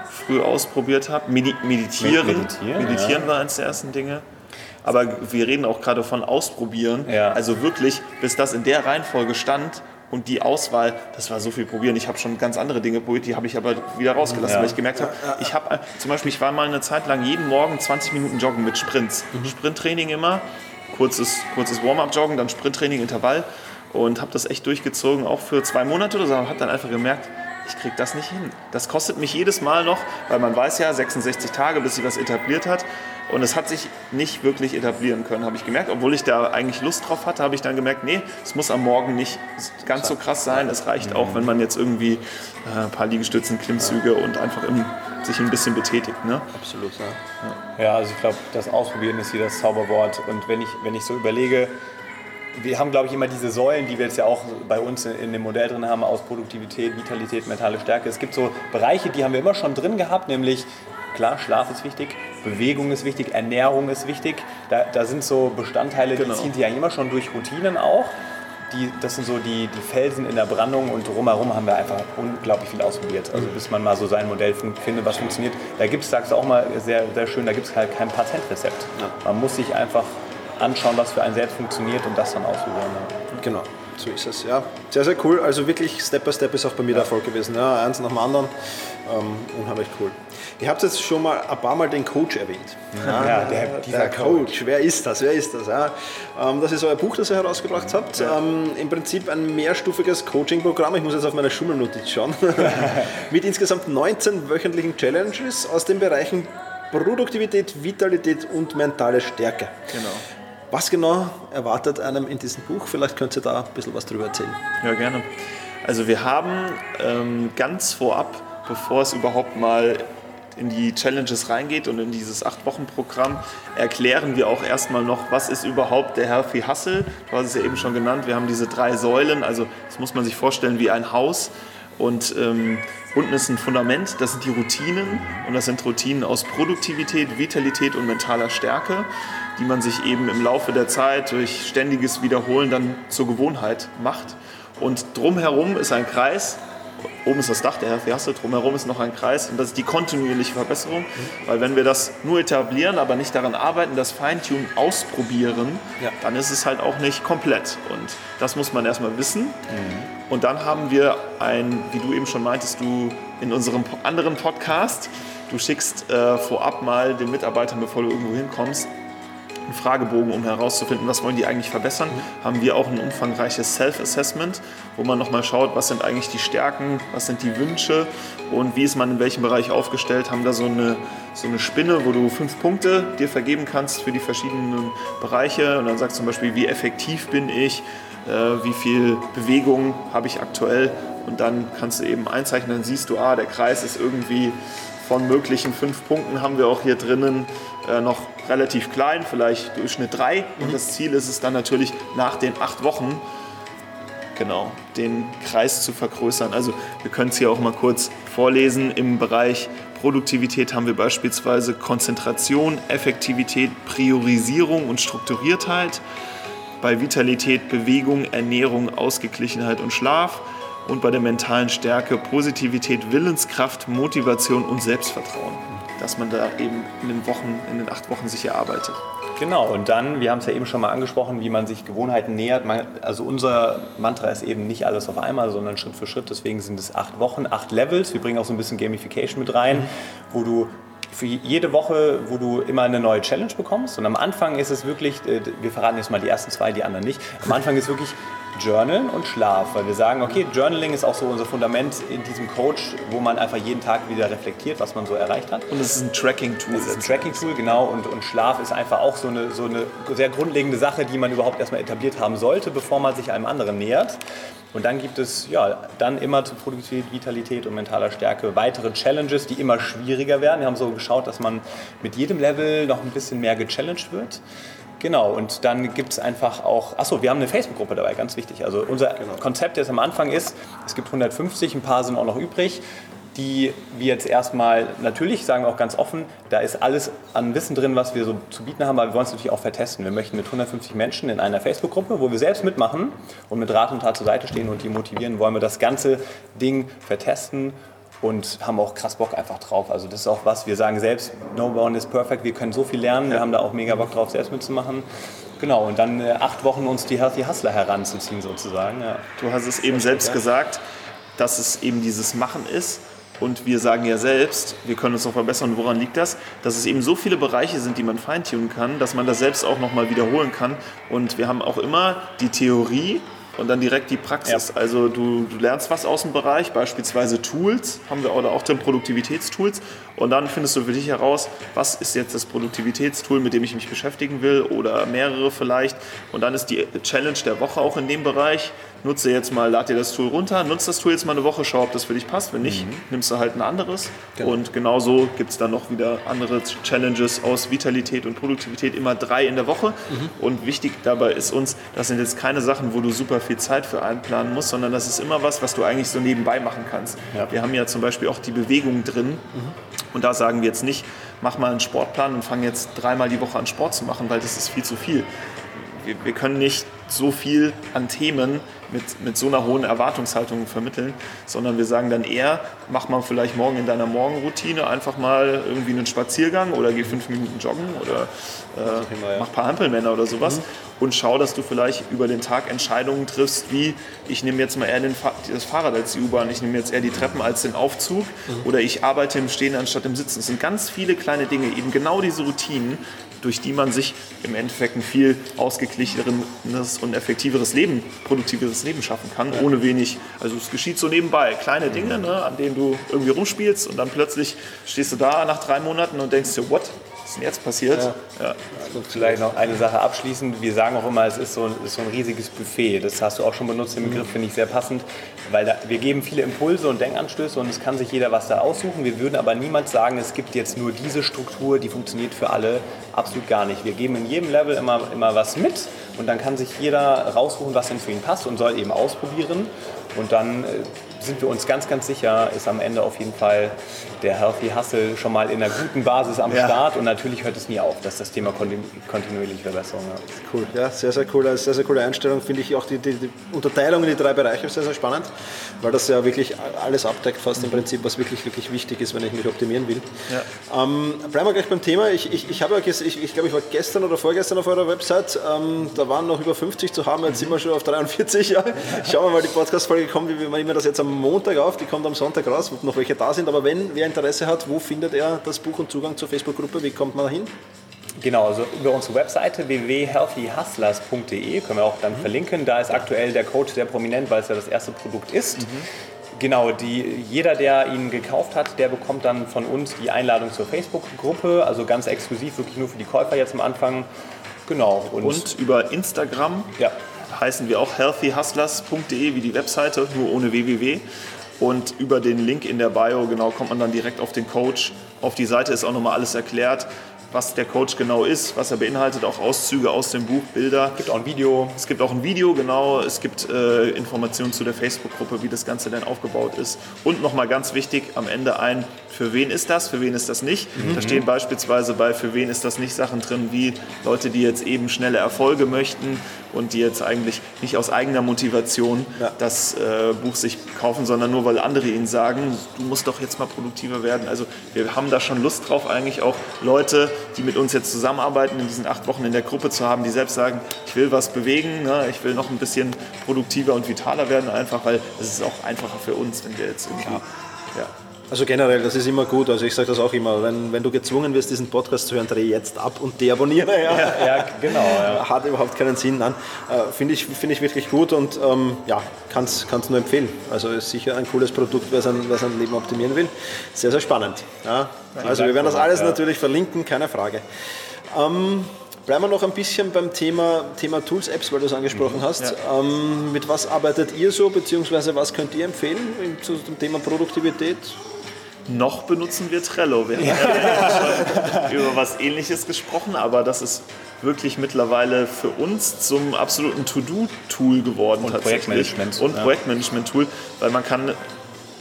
S3: früh ausprobiert habe. Medi meditieren.
S4: Med- meditieren,
S3: meditieren war eines der ersten Dinge. Aber wir reden auch gerade von Ausprobieren.
S4: Ja.
S3: Also wirklich, bis das in der Reihenfolge stand und die Auswahl, das war so viel probieren. Ich habe schon ganz andere Dinge probiert, die habe ich aber wieder rausgelassen,
S4: Ja.
S3: weil ich gemerkt habe, ich habe zum Beispiel, ich war mal eine Zeit lang jeden Morgen 20 Minuten joggen mit Sprints. Sprinttraining immer, kurzes, kurzes Warm-up-Joggen, dann Sprinttraining, Intervall und habe das echt durchgezogen, auch für zwei Monate oder so. Habe dann einfach gemerkt, ich kriege das nicht hin. Das kostet mich jedes Mal noch, weil man weiß ja, 66 Tage, bis sich was etabliert hat. Und es hat sich nicht wirklich etablieren können, habe ich gemerkt. Obwohl ich da eigentlich Lust drauf hatte, habe ich dann gemerkt, nee, es muss am Morgen nicht ganz so krass sein. Es reicht auch, wenn man jetzt irgendwie äh, ein paar Liegestützen, Klimmzüge und einfach im, sich ein bisschen betätigt. Ne?
S2: Absolut. Ja.
S4: Ja, also ich glaube, das Ausprobieren ist hier das Zauberwort. Und wenn ich, wenn ich so überlege, wir haben, glaube ich, immer diese Säulen, die wir jetzt ja auch bei uns in, dem Modell drin haben, aus Produktivität, Vitalität, mentale Stärke. Es gibt so Bereiche, die haben wir immer schon drin gehabt, nämlich klar, Schlaf ist wichtig, Bewegung ist wichtig, Ernährung ist wichtig. Da, da sind so Bestandteile,
S3: Genau.
S4: die ziehen sich eigentlich immer schon durch Routinen auch. Die, das sind so die, die Felsen in der Brandung und drumherum haben wir einfach unglaublich viel ausprobiert. Also bis man mal so sein Modell findet, was funktioniert. Da gibt es, sagst du auch mal sehr, sehr schön, da gibt es halt kein Patentrezept. Man muss sich einfach anschauen, was für einen selbst funktioniert und das dann ausprobieren. Ja.
S2: Genau, so ist es. Ja, sehr, sehr cool. Also wirklich Step by Step ist auch bei mir der Erfolg gewesen. Ja, eins nach dem anderen. Ähm, unheimlich cool. Ihr habt jetzt schon mal ein paar Mal den Coach erwähnt.
S4: Ja, der- dieser
S2: der Coach. Wer ist das? Wer ist das? Ja, ähm, das ist euer Buch, das ihr herausgebracht habt. Ähm, Im Prinzip ein mehrstufiges Coaching-Programm. Ich muss jetzt auf meine Schummelnotiz schauen. Mit insgesamt 19 wöchentlichen Challenges aus den Bereichen Produktivität, Vitalität und mentale Stärke.
S3: Genau.
S2: Was genau erwartet einem in diesem Buch? Vielleicht könnt ihr da ein bisschen was drüber erzählen.
S3: Ja, gerne. Also wir haben ähm, ganz vorab, bevor es überhaupt mal in die Challenges reingeht und in dieses 8-Wochen-Programm, erklären wir auch erstmal noch, was ist überhaupt der Healthy Hustle. Du hast es ja eben schon genannt, wir haben diese drei Säulen, also das muss man sich vorstellen wie ein Haus. Und ähm, unten ist ein Fundament, das sind die Routinen und das sind Routinen aus Produktivität, Vitalität und mentaler Stärke, die man sich eben im Laufe der Zeit durch ständiges Wiederholen dann zur Gewohnheit macht. Und drumherum ist ein Kreis, oben ist das Dach der Herfiasse, drumherum ist noch ein Kreis und das ist die kontinuierliche Verbesserung. Weil wenn wir das nur etablieren, aber nicht daran arbeiten, das Feintuning ausprobieren,
S4: Ja.
S3: dann ist es halt auch nicht komplett. Und das muss man erstmal wissen. Und dann haben wir ein, wie du eben schon meintest, du in unserem anderen Podcast, du schickst äh, vorab mal den Mitarbeitern, bevor du irgendwo hinkommst, einen Fragebogen, um herauszufinden, was wollen die eigentlich verbessern, haben wir auch ein umfangreiches Self-Assessment, wo man nochmal schaut, was sind eigentlich die Stärken, was sind die Wünsche und wie ist man in welchem Bereich aufgestellt, haben da so eine, so eine Spinne, wo du fünf Punkte dir vergeben kannst für die verschiedenen Bereiche und dann sagst zum Beispiel, wie effektiv bin ich, äh, wie viel Bewegung habe ich aktuell und dann kannst du eben einzeichnen, dann siehst du, ah, der Kreis ist irgendwie von möglichen fünf Punkten haben wir auch hier drinnen äh, noch relativ klein, vielleicht Durchschnitt drei. Und das Ziel ist es dann natürlich nach den acht Wochen genau den Kreis zu vergrößern. Also wir können es hier auch mal kurz vorlesen. Im Bereich Produktivität haben wir beispielsweise Konzentration, Effektivität, Priorisierung und Strukturiertheit. Bei Vitalität, Bewegung, Ernährung, Ausgeglichenheit und Schlaf. Und bei der mentalen Stärke Positivität, Willenskraft, Motivation und Selbstvertrauen. Dass man da eben in den Wochen, in den acht Wochen sich erarbeitet.
S4: Genau, und dann, wir haben es ja eben schon mal angesprochen, wie man sich Gewohnheiten nähert. Man, also unser Mantra ist eben nicht alles auf einmal, sondern Schritt für Schritt. Deswegen sind es acht Wochen, acht Levels. Wir bringen auch so ein bisschen Gamification mit rein, wo du für jede Woche, wo du immer eine neue Challenge bekommst. Und am Anfang ist es wirklich, äh, wir verraten jetzt mal die ersten zwei, die anderen nicht. Am Anfang ist wirklich Journalen und Schlaf, weil wir sagen, okay, Journaling ist auch so unser Fundament in diesem Coach, wo man einfach jeden Tag wieder reflektiert, was man so erreicht hat.
S3: Und es ist ein Tracking-Tool.
S4: Das ist ein Tracking-Tool, genau. Und, und Schlaf ist einfach auch so eine, so eine sehr grundlegende Sache, die man überhaupt erstmal etabliert haben sollte, bevor man sich einem anderen nähert. Und dann gibt es ja dann immer zu Produktivität, Vitalität und mentaler Stärke weitere Challenges, die immer schwieriger werden. Wir haben so geschaut, dass man mit jedem Level noch ein bisschen mehr gechallenged wird. Genau, und dann gibt es einfach auch, achso, wir haben eine Facebook-Gruppe dabei, ganz wichtig. Also unser Konzept jetzt am Anfang ist, es gibt 150, ein paar sind auch noch übrig, die wir jetzt erstmal, natürlich sagen wir auch ganz offen, da ist alles an Wissen drin, was wir so zu bieten haben, aber wir wollen es natürlich auch vertesten. Wir möchten mit 150 Menschen in einer Facebook-Gruppe, wo wir selbst mitmachen und mit Rat und Tat zur Seite stehen und die motivieren, wollen wir das ganze Ding vertesten und haben auch krass Bock einfach drauf. Also das ist auch was, wir sagen selbst, no one is perfect, wir können so viel lernen, wir haben da auch mega Bock drauf, selbst mitzumachen. Genau, und dann äh, acht Wochen uns die Healthy Hustler heranzuziehen sozusagen. Ja.
S3: Du hast es eben selbst gesagt, dass es eben dieses Machen ist. Und wir sagen ja selbst, wir können uns noch verbessern. Woran liegt das? Dass es eben so viele Bereiche sind, die man feintunen kann, dass man das selbst auch nochmal wiederholen kann. Und wir haben auch immer die Theorie und dann direkt die Praxis. Also du, du lernst was aus dem Bereich, beispielsweise Tools, haben wir oder auch drin Produktivitätstools. Und dann findest du für dich heraus, was ist jetzt das Produktivitätstool, mit dem ich mich beschäftigen will oder mehrere vielleicht. Und dann ist die Challenge der Woche auch in dem Bereich. Nutze jetzt mal, lad dir das Tool runter, nutze das Tool jetzt mal eine Woche, schau, ob das für dich passt. Wenn nicht, nimmst du halt ein anderes. Und genauso gibt es dann noch wieder andere Challenges aus Vitalität und Produktivität, immer drei in der Woche. Und wichtig dabei ist uns, das sind jetzt keine Sachen, wo du super viel Zeit für einplanen musst, sondern das ist immer was, was du eigentlich so nebenbei machen kannst. Wir haben ja zum Beispiel auch die Bewegung drin. Und da sagen wir jetzt nicht, mach mal einen Sportplan und fang jetzt dreimal die Woche an Sport zu machen, weil das ist viel zu viel. Wir, wir können nicht so viel an Themen mit, mit so einer hohen Erwartungshaltung vermitteln, sondern wir sagen dann eher, mach mal vielleicht morgen in deiner Morgenroutine einfach mal irgendwie einen Spaziergang oder geh fünf Minuten joggen oder äh,
S4: Prima, ja.
S3: mach ein paar Hampelmänner oder sowas und schau, dass du vielleicht über den Tag Entscheidungen triffst, wie ich nehme jetzt mal eher Fa das Fahrrad als die U-Bahn, ich nehme jetzt eher die Treppen als den Aufzug oder ich arbeite im Stehen anstatt im Sitzen. Es sind ganz viele kleine Dinge, eben genau diese Routinen, durch die man sich im Endeffekt ein viel ausgeglicheneres und effektiveres Leben, produktiveres Leben schaffen kann, ohne wenig, also es geschieht so nebenbei, kleine Dinge, ne, an denen du irgendwie rumspielst und dann plötzlich stehst du da nach drei Monaten und denkst dir, what, ist denn jetzt passiert? Ja.
S4: Vielleicht noch eine Sache abschließend. Wir sagen auch immer, es ist so, ist so ein riesiges Buffet. Das hast du auch schon benutzt, den Begriff finde ich sehr passend, weil da, wir geben viele Impulse und Denkanstöße und es kann sich jeder was da aussuchen. Wir würden aber niemals sagen, es gibt jetzt nur diese Struktur, die funktioniert für alle. Absolut gar nicht. Wir geben in jedem Level immer, immer was mit und dann kann sich jeder raussuchen, was denn für ihn passt und soll eben ausprobieren. Und dann äh, sind wir uns ganz, ganz sicher, ist am Ende auf jeden Fall der Healthy Hustle schon mal in einer guten Basis am ja. Start und natürlich hört es nie auf, dass das Thema kontinuierliche Verbesserung ja.
S2: Cool, ja, sehr, sehr cool, sehr, sehr coole Einstellung, finde ich auch die, die, die, Unterteilung in die drei Bereiche sehr, sehr spannend, weil das ja wirklich alles abdeckt, fast mhm. im Prinzip, was wirklich, wirklich wichtig ist, wenn ich mich optimieren will. Ja. Ähm, bleiben wir gleich beim Thema. Ich, ich, ich habe ja, ich, ich glaube, ich war gestern oder vorgestern auf eurer Website, ähm, da waren noch über 50 zu haben, jetzt mhm. sind wir schon auf 43. Ja. Schauen wir mal, die Podcast-Folge kommt, wie wir nehmen das jetzt am Montag auf, die kommt am Sonntag raus, ob noch welche da sind, aber wenn wer Interesse hat, wo findet er das Buch und Zugang zur Facebook-Gruppe, wie kommt man da hin?
S4: Genau, also über unsere Webseite www.healthyhustlers.de können wir auch dann mhm. verlinken. Da ist aktuell der Coach sehr prominent, weil es ja das erste Produkt ist. Mhm. Genau, die, jeder, der ihn gekauft hat, der bekommt dann von uns die Einladung zur Facebook-Gruppe, also ganz exklusiv, wirklich nur für die Käufer jetzt am Anfang.
S3: Genau. Und, und über Instagram ja. Heißen wir auch healthyhustlers.de wie die Webseite, nur ohne www. Und über den Link in der Bio genau kommt man dann direkt auf den Coach. Auf die Seite ist auch nochmal alles erklärt was der Coach genau ist, was er beinhaltet, auch Auszüge aus dem Buch, Bilder.
S4: Es gibt auch ein Video.
S3: Es gibt auch ein Video, genau. Es gibt äh, Informationen zu der Facebook-Gruppe, wie das Ganze denn aufgebaut ist. Und nochmal ganz wichtig, am Ende ein, für wen ist das, für wen ist das nicht. Mhm. Da stehen beispielsweise bei, für wen ist das nicht Sachen drin, wie Leute, die jetzt eben schnelle Erfolge möchten und die jetzt eigentlich nicht aus eigener Motivation ja. das äh, Buch sich kaufen, sondern nur weil andere ihnen sagen, du musst doch jetzt mal produktiver werden. Also wir haben da schon Lust drauf, eigentlich auch Leute, die mit uns jetzt zusammenarbeiten, in diesen acht Wochen in der Gruppe zu haben, die selbst sagen, ich will was bewegen, ne? ich will noch ein bisschen produktiver und vitaler werden, einfach weil es ist auch einfacher für uns, wenn wir jetzt irgendwie ja.
S2: Ja, also generell, das ist immer gut. Also ich sage das auch immer, wenn, wenn du gezwungen wirst, diesen Podcast zu hören, dreh jetzt ab und deabonniere. Ja, ja, ja genau. Ja. Hat überhaupt keinen Sinn. Nein, äh, finde ich, find ich wirklich gut und ähm, ja, kann es nur empfehlen. Also ist sicher ein cooles Produkt, wer sein, wer sein Leben optimieren will. Sehr, sehr spannend. Ja. Also wir werden das alles natürlich verlinken, keine Frage. Ähm, Bleiben wir noch ein bisschen beim Thema, Thema Tools, Apps, weil du es angesprochen mhm, hast. Ja. Ähm, mit was arbeitet ihr so, beziehungsweise was könnt ihr empfehlen zu dem Thema Produktivität?
S3: Noch benutzen wir Trello. Wir haben ja schon über was Ähnliches gesprochen, aber das ist wirklich mittlerweile für uns zum absoluten To-Do-Tool geworden.
S4: Und Projektmanagement.
S3: Und ja. Projektmanagement-Tool, weil man kann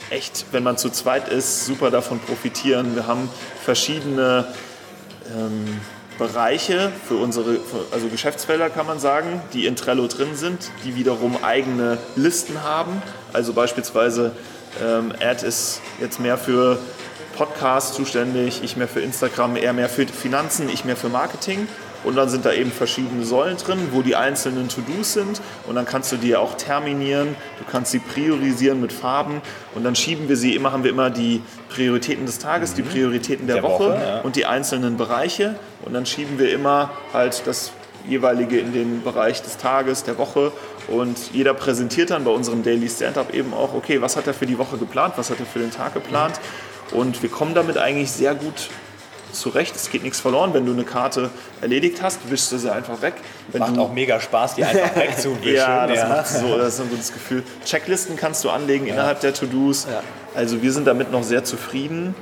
S3: echt, wenn man zu zweit ist, super davon profitieren. Wir haben verschiedene ähm, Bereiche für unsere, also Geschäftsfelder kann man sagen, die in Trello drin sind, die wiederum eigene Listen haben. Also beispielsweise ähm, Ad ist jetzt mehr für Podcasts zuständig, ich mehr für Instagram, er mehr für Finanzen, ich mehr für Marketing. Und dann sind da eben verschiedene Säulen drin, wo die einzelnen To-Dos sind. Und dann kannst du die auch terminieren, du kannst sie priorisieren mit Farben. Und dann schieben wir sie immer, haben wir immer die Prioritäten des Tages, mhm. die Prioritäten der, der Woche, Woche ja. und die einzelnen Bereiche. Und dann schieben wir immer halt das jeweilige in den Bereich des Tages, der Woche. Und jeder präsentiert dann bei unserem Daily Stand-up eben auch, okay, was hat er für die Woche geplant, was hat er für den Tag geplant. Und wir kommen damit eigentlich sehr gut zurecht. Es geht nichts verloren. Wenn du eine Karte erledigt hast, wischst du sie einfach weg. Wenn
S4: macht auch mega Spaß, die einfach wegzuwischen.
S3: ja, das, ja. Macht so, das ist ein gutes Gefühl. Checklisten kannst du anlegen ja. innerhalb der To-Dos. Ja. Also wir sind damit noch sehr zufrieden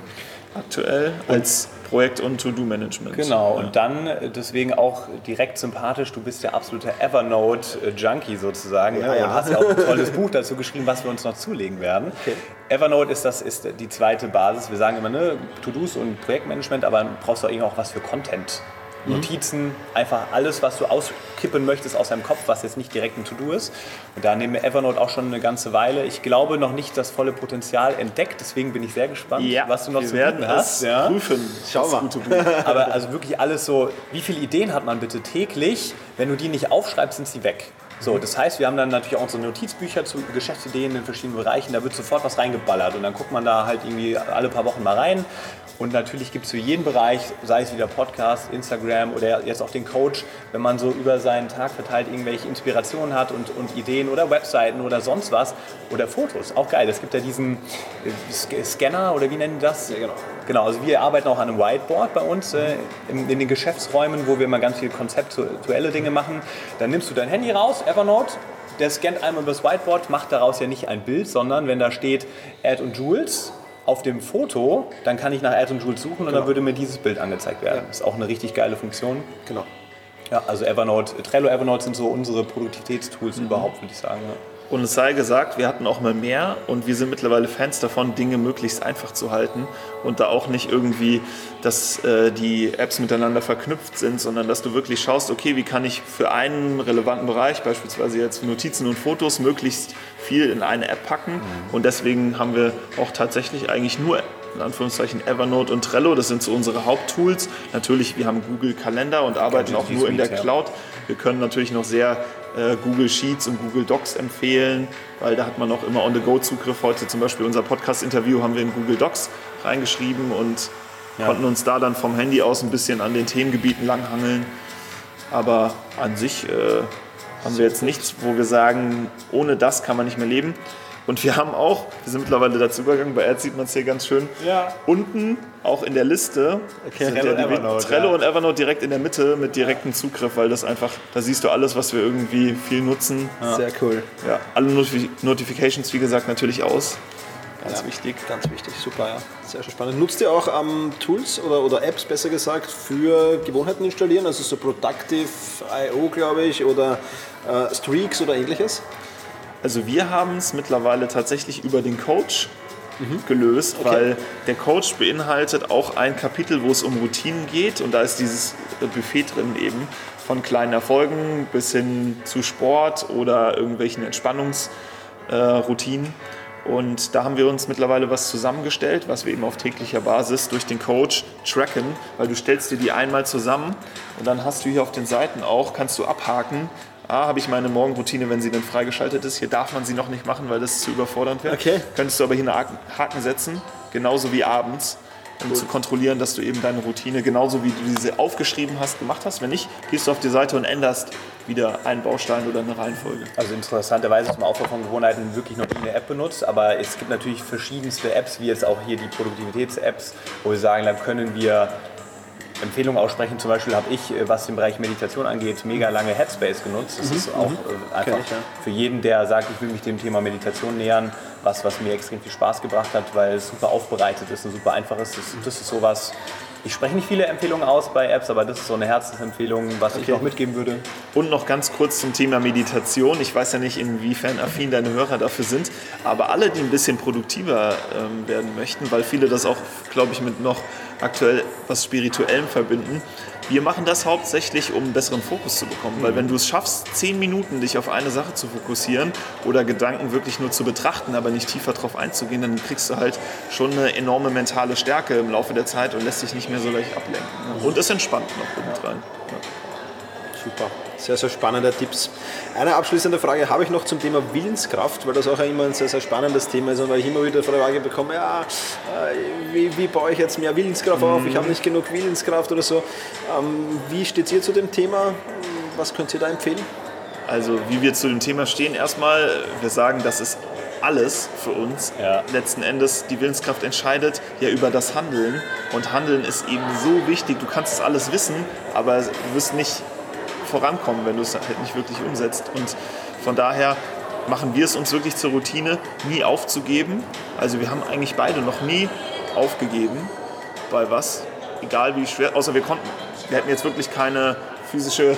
S3: aktuell als Projekt- und To-Do-Management.
S4: Genau, ja. und dann äh, deswegen auch direkt sympathisch, du bist der absolute Evernote-Junkie sozusagen ja, ja. und hast ja auch ein tolles Buch dazu geschrieben, was wir uns noch zulegen werden. Okay. Evernote ist, das, ist die zweite Basis. Wir sagen immer, ne, To-Dos und Projektmanagement, aber brauchst du auch was für Content. Mhm. Notizen, einfach alles, was du auskippen möchtest aus deinem Kopf, was jetzt nicht direkt ein To-Do ist. Und da nehmen wir Evernote auch schon eine ganze Weile. Ich glaube noch nicht das volle Potenzial entdeckt, deswegen bin ich sehr gespannt,
S3: ja,
S4: was du noch
S3: zu bieten hast. Ja. Prüfen.
S4: Schau mal. Aber also wirklich alles so, wie viele Ideen hat man bitte täglich? Wenn du die nicht aufschreibst, sind sie weg. So, das heißt, wir haben dann natürlich auch unsere Notizbücher zu Geschäftsideen in verschiedenen Bereichen. Da wird sofort was reingeballert und dann guckt man da halt irgendwie alle paar Wochen mal rein und natürlich gibt es für jeden Bereich, sei es wieder Podcast, Instagram oder jetzt auch den Coach, wenn man so über seinen Tag verteilt irgendwelche Inspirationen hat und, und Ideen oder Webseiten oder sonst was oder Fotos. Auch geil. Es gibt ja diesen äh, Scanner oder wie nennen die das? Ja, genau. Genau, also wir arbeiten auch an einem Whiteboard bei uns äh, in, in, den Geschäftsräumen, wo wir mal ganz viele konzeptuelle Dinge machen. Dann nimmst du dein Handy raus, Evernote, der scannt einmal über das Whiteboard, macht daraus ja nicht ein Bild, sondern wenn da steht Ed und Jules, auf dem Foto, dann kann ich nach Atom Jules suchen und genau. dann würde mir dieses Bild angezeigt werden. Ja. Das ist auch eine richtig geile Funktion.
S2: Genau.
S4: Ja, also Evernote, Trello, Evernote sind so unsere Produktivitätstools mhm. überhaupt, würde ich sagen.
S3: Und es sei gesagt, wir hatten auch mal mehr und wir sind mittlerweile Fans davon, Dinge möglichst einfach zu halten und da auch nicht irgendwie, dass äh, die Apps miteinander verknüpft sind, sondern dass du wirklich schaust, okay, wie kann ich für einen relevanten Bereich, beispielsweise jetzt Notizen und Fotos, möglichst viel in eine App packen. Mhm. Und deswegen haben wir auch tatsächlich eigentlich nur in Anführungszeichen Evernote und Trello, das sind so unsere Haupttools. Natürlich, wir haben Google Kalender und arbeiten auch nur in der Cloud. Wir können natürlich noch sehr äh, Google Sheets und Google Docs empfehlen, weil da hat man auch immer On-the-Go-Zugriff. Heute zum Beispiel unser Podcast-Interview haben wir in Google Docs reingeschrieben und ja. konnten uns da dann vom Handy aus ein bisschen an den Themengebieten langhangeln. Aber an sich äh, haben wir jetzt nichts, wo wir sagen, ohne das kann man nicht mehr leben. Und wir haben auch, wir sind mittlerweile dazu übergegangen, bei Ads sieht man es hier ganz schön, ja. unten auch in der Liste
S2: okay, Trello,
S3: ja
S2: Evernote,
S3: Trello ja. und Evernote direkt in der Mitte mit direktem Zugriff, weil das einfach, da siehst du alles, was wir irgendwie viel nutzen.
S2: Sehr cool.
S3: Ja, alle Notif Notifications, wie gesagt, natürlich aus.
S2: Ganz wichtig. Ganz wichtig, super, ja. Sehr schön spannend. Nutzt ihr auch ähm, Tools oder, oder Apps, besser gesagt, für Gewohnheiten installieren? Also so Productive.io, glaube ich, oder äh, Streaks oder ähnliches?
S3: Also wir haben es mittlerweile tatsächlich über den Coach mhm. gelöst, okay. weil der Coach beinhaltet auch ein Kapitel, wo es um Routinen geht und da ist dieses Buffet drin eben von kleinen Erfolgen bis hin zu Sport oder irgendwelchen Entspannungsroutinen. Äh, und da haben wir uns mittlerweile was zusammengestellt, was wir eben auf täglicher Basis durch den Coach tracken, weil du stellst dir die einmal zusammen und dann hast du hier auf den Seiten auch, kannst du abhaken, A, habe ich meine Morgenroutine, wenn sie dann freigeschaltet ist. Hier darf man sie noch nicht machen, weil das zu überfordernd wäre.
S2: Okay.
S3: Könntest du aber hier einen Haken setzen, genauso wie abends, um cool. zu kontrollieren, dass du eben deine Routine genauso wie du diese aufgeschrieben hast, gemacht hast. Wenn nicht, gehst du auf die Seite und änderst wieder einen Baustein oder eine Reihenfolge.
S4: Also interessanterweise ist man Aufbau von Gewohnheiten wirklich noch nie eine App benutzt, aber es gibt natürlich verschiedenste Apps, wie jetzt auch hier die Produktivitäts-Apps, wo wir sagen, dann können wir Empfehlungen aussprechen. Zum Beispiel habe ich, äh, was den Bereich Meditation angeht, mega lange Headspace genutzt. Das mhm. ist auch mhm. einfach ich, ja. für jeden, der sagt, ich will mich dem Thema Meditation nähern, was, was mir extrem viel Spaß gebracht hat, weil es super aufbereitet ist und super einfach ist. Das, das ist sowas, ich spreche nicht viele Empfehlungen aus bei Apps, aber das ist so eine Herzensempfehlung, was okay. ich noch mitgeben würde.
S3: Und noch ganz kurz zum Thema Meditation. Ich weiß ja nicht, inwiefern affin deine Hörer dafür sind, aber alle, die ein bisschen produktiver ähm, werden möchten, weil viele das auch, glaube ich, mit noch aktuell was Spirituellem verbinden. Wir machen das hauptsächlich, um einen besseren Fokus zu bekommen. Mhm. Weil wenn du es schaffst, zehn Minuten dich auf eine Sache zu fokussieren oder Gedanken wirklich nur zu betrachten, aber nicht tiefer darauf einzugehen, dann kriegst du halt schon eine enorme mentale Stärke im Laufe der Zeit und lässt dich nicht mehr so leicht ablenken. Mhm. Und es entspannt noch obendrein.
S2: Ja. Super. Sehr, sehr spannende Tipps. Eine abschließende Frage habe ich noch zum Thema Willenskraft, weil das auch immer ein sehr, sehr spannendes Thema ist und weil ich immer wieder die Frage bekomme, ja, äh, wie, wie baue ich jetzt mehr Willenskraft auf? Ich habe nicht genug Willenskraft oder so. Ähm, wie steht ihr zu dem Thema? Was könnt ihr da empfehlen?
S3: Also wie wir zu dem Thema stehen, erstmal, wir sagen, das ist alles für uns. Ja. Letzten Endes die Willenskraft entscheidet ja über das Handeln und Handeln ist eben so wichtig. Du kannst es alles wissen, aber du wirst nicht vorankommen, wenn du es halt nicht wirklich umsetzt. Und von daher machen wir es uns wirklich zur Routine, nie aufzugeben. Also wir haben eigentlich beide noch nie aufgegeben bei was, egal wie schwer, außer wir konnten, wir hätten jetzt wirklich keine physische äh,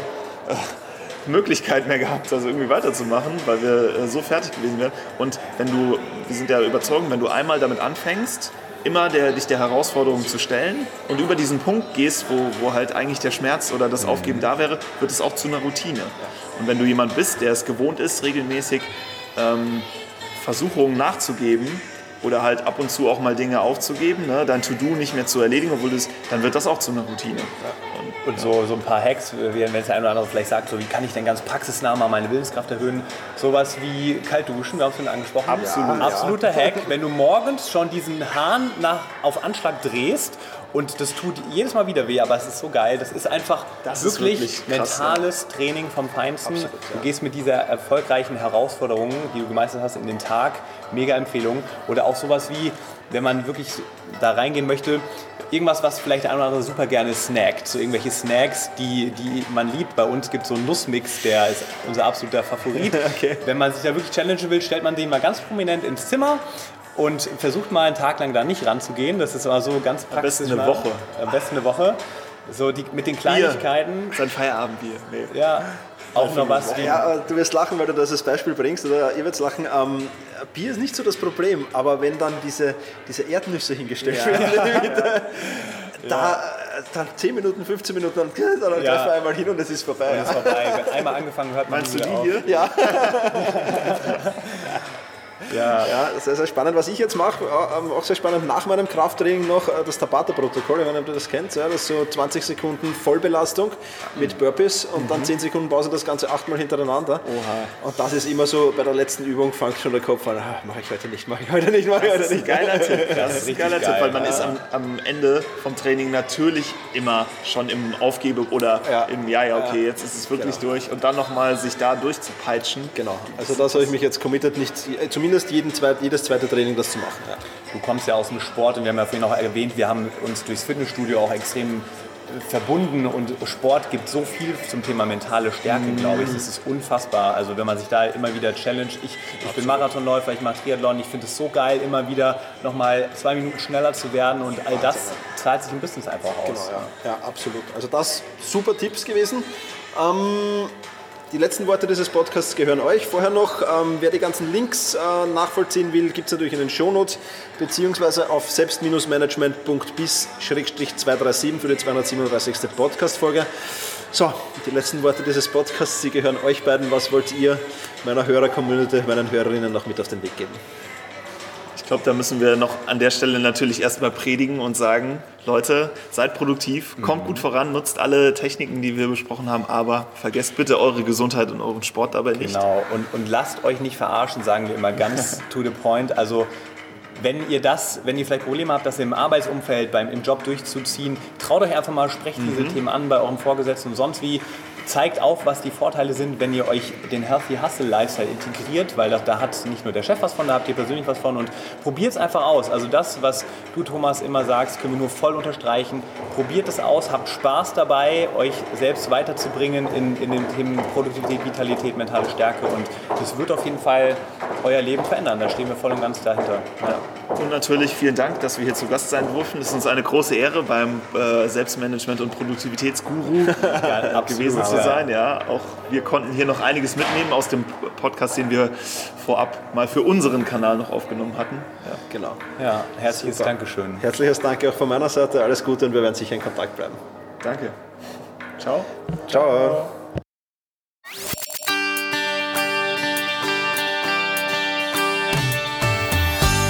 S3: Möglichkeit mehr gehabt, also irgendwie weiterzumachen, weil wir äh, so fertig gewesen wären. Und wenn du, wir sind ja überzeugt, wenn du einmal damit anfängst, immer der, dich der Herausforderung zu stellen und über diesen Punkt gehst, wo, wo halt eigentlich der Schmerz oder das Aufgeben da wäre, wird es auch zu einer Routine. Und wenn du jemand bist, der es gewohnt ist, regelmäßig ähm, Versuchungen nachzugeben oder halt ab und zu auch mal Dinge aufzugeben, ne, dein To-Do nicht mehr zu erledigen, obwohl das, dann wird das auch zu einer Routine.
S4: Und so, so ein paar Hacks, wenn es der eine oder andere vielleicht sagt, so wie kann ich denn ganz praxisnah mal meine Willenskraft erhöhen? Sowas wie kalt duschen, wir haben es schon angesprochen.
S2: Absolut.
S4: Ja, Absoluter. Hack, wenn du morgens schon diesen Hahn nach, auf Anschlag drehst und das tut jedes Mal wieder weh, aber es ist so geil. Das ist einfach das wirklich, ist wirklich krass, mentales ja. Training vom Feinsten. Absolut, ja. Du gehst mit dieser erfolgreichen Herausforderung, die du gemeistert hast, in den Tag. Mega Empfehlung. Oder auch sowas wie, wenn man wirklich da reingehen möchte, irgendwas, was vielleicht der eine oder andere super gerne snackt. So irgendwelche Snacks, die, die man liebt. Bei uns gibt es so einen Nussmix, der ist unser absoluter Favorit. okay. Wenn man sich da wirklich challengen will, stellt man den mal ganz prominent ins Zimmer und versucht mal einen Tag lang da nicht ranzugehen. Das ist aber so ganz praktisch. Am
S3: besten eine Woche.
S4: Am besten eine Woche. So die, mit den Kleinigkeiten.
S3: Bier. Sein Feierabendbier.
S4: Nee. Ja, auch noch was.
S2: Ja, du wirst lachen, weil du das als Beispiel bringst, oder ihr werdet lachen. Ähm, Bier ist nicht so das Problem, aber wenn dann diese, diese Erdnüsse hingestellt
S4: Ja.
S2: werden, da, dann 10 Minuten, 15 Minuten, dann, dann
S4: Ja.
S2: wir einmal hin und es ist vorbei.
S4: ist vorbei. Wenn einmal angefangen hört man
S3: Meinst du die
S4: auf.
S3: hier?
S2: Ja,
S4: Ja.
S2: ja, sehr, sehr spannend. Was ich jetzt mache, äh, auch sehr spannend, nach meinem Krafttraining noch äh, das Tabata-Protokoll, ich weiß nicht, ob ihr das kennt, ja, das ist so 20 Sekunden Vollbelastung mit Burpees und dann 10 Sekunden Pause, das Ganze achtmal hintereinander. Und das ist immer so, bei der letzten Übung fängt schon der Kopf an, ah, mache ich heute nicht, mache ich heute nicht, mache ich heute nicht.
S3: Geiler Tipp. Das ist ein
S4: richtig
S3: geiler
S4: geil.
S3: Tipp, weil man ist am, am Ende vom Training natürlich immer schon im Aufgebe oder
S2: Ja.
S3: im Ja, ja, okay, jetzt ist es wirklich durch und dann nochmal sich da durchzupeitschen.
S2: Genau, also das habe ich mich jetzt committed, nicht, äh, zumindest jeden zweit, jedes zweite Training das zu machen. Ja.
S4: Du kommst ja aus dem Sport und wir haben ja vorhin auch erwähnt, wir haben uns durchs Fitnessstudio auch extrem äh, verbunden und Sport gibt so viel zum Thema mentale Stärke, glaube ich. Das ist unfassbar. Also wenn man sich da immer wieder challenge. Ich, ich bin Marathonläufer, ich mache Triathlon, ich finde es so geil, immer wieder nochmal zwei Minuten schneller zu werden und all das zahlt sich im Business einfach aus.
S2: Genau, ja. ja, absolut. Also das super Tipps gewesen. Ähm, die letzten Worte dieses Podcasts gehören euch. Vorher noch, ähm, wer die ganzen Links äh, nachvollziehen will, gibt es natürlich in den Shownotes, beziehungsweise auf selbst-management.bis-237 für die 237. Podcast-Folge. So, die letzten Worte dieses Podcasts, sie gehören euch beiden. Was wollt ihr meiner Hörer-Community, meinen Hörerinnen noch mit auf den Weg geben?
S3: Ich glaube, da müssen wir noch an der Stelle natürlich erstmal predigen und sagen, Leute, seid produktiv, kommt gut voran, nutzt alle Techniken, die wir besprochen haben, aber vergesst bitte eure Gesundheit und euren Sport dabei nicht.
S4: Genau, und, und lasst euch nicht verarschen, sagen wir immer ganz to the point. Also wenn ihr das, wenn ihr vielleicht Probleme habt, das im Arbeitsumfeld, beim, im Job durchzuziehen, traut euch einfach mal, sprecht diese Themen an bei eurem Vorgesetzten und sonst wie. Zeigt auf, was die Vorteile sind, wenn ihr euch den Healthy Hustle Lifestyle integriert, weil das, da hat nicht nur der Chef was von, da habt ihr persönlich was von und probiert es einfach aus. Also das, was du Thomas immer sagst, können wir nur voll unterstreichen. Probiert es aus, habt Spaß dabei, euch selbst weiterzubringen in, in den Themen Produktivität, Vitalität, mentale Stärke und das wird auf jeden Fall euer Leben verändern. Da stehen wir voll und ganz dahinter. Ja.
S3: Und natürlich vielen Dank, dass wir hier zu Gast sein durften. Es ist uns eine große Ehre, beim äh, Selbstmanagement- und Produktivitätsguru gewesen zu
S4: ja.
S3: sein. Ja, auch wir konnten hier noch einiges mitnehmen aus dem Podcast, den wir vorab mal für unseren Kanal noch aufgenommen hatten. Ja.
S2: Genau.
S4: Ja, herzliches
S2: Super.
S4: Dankeschön.
S2: Herzliches Danke auch von meiner Seite. Alles Gute und wir werden sicher in Kontakt bleiben.
S3: Danke. Ciao.
S2: Ciao.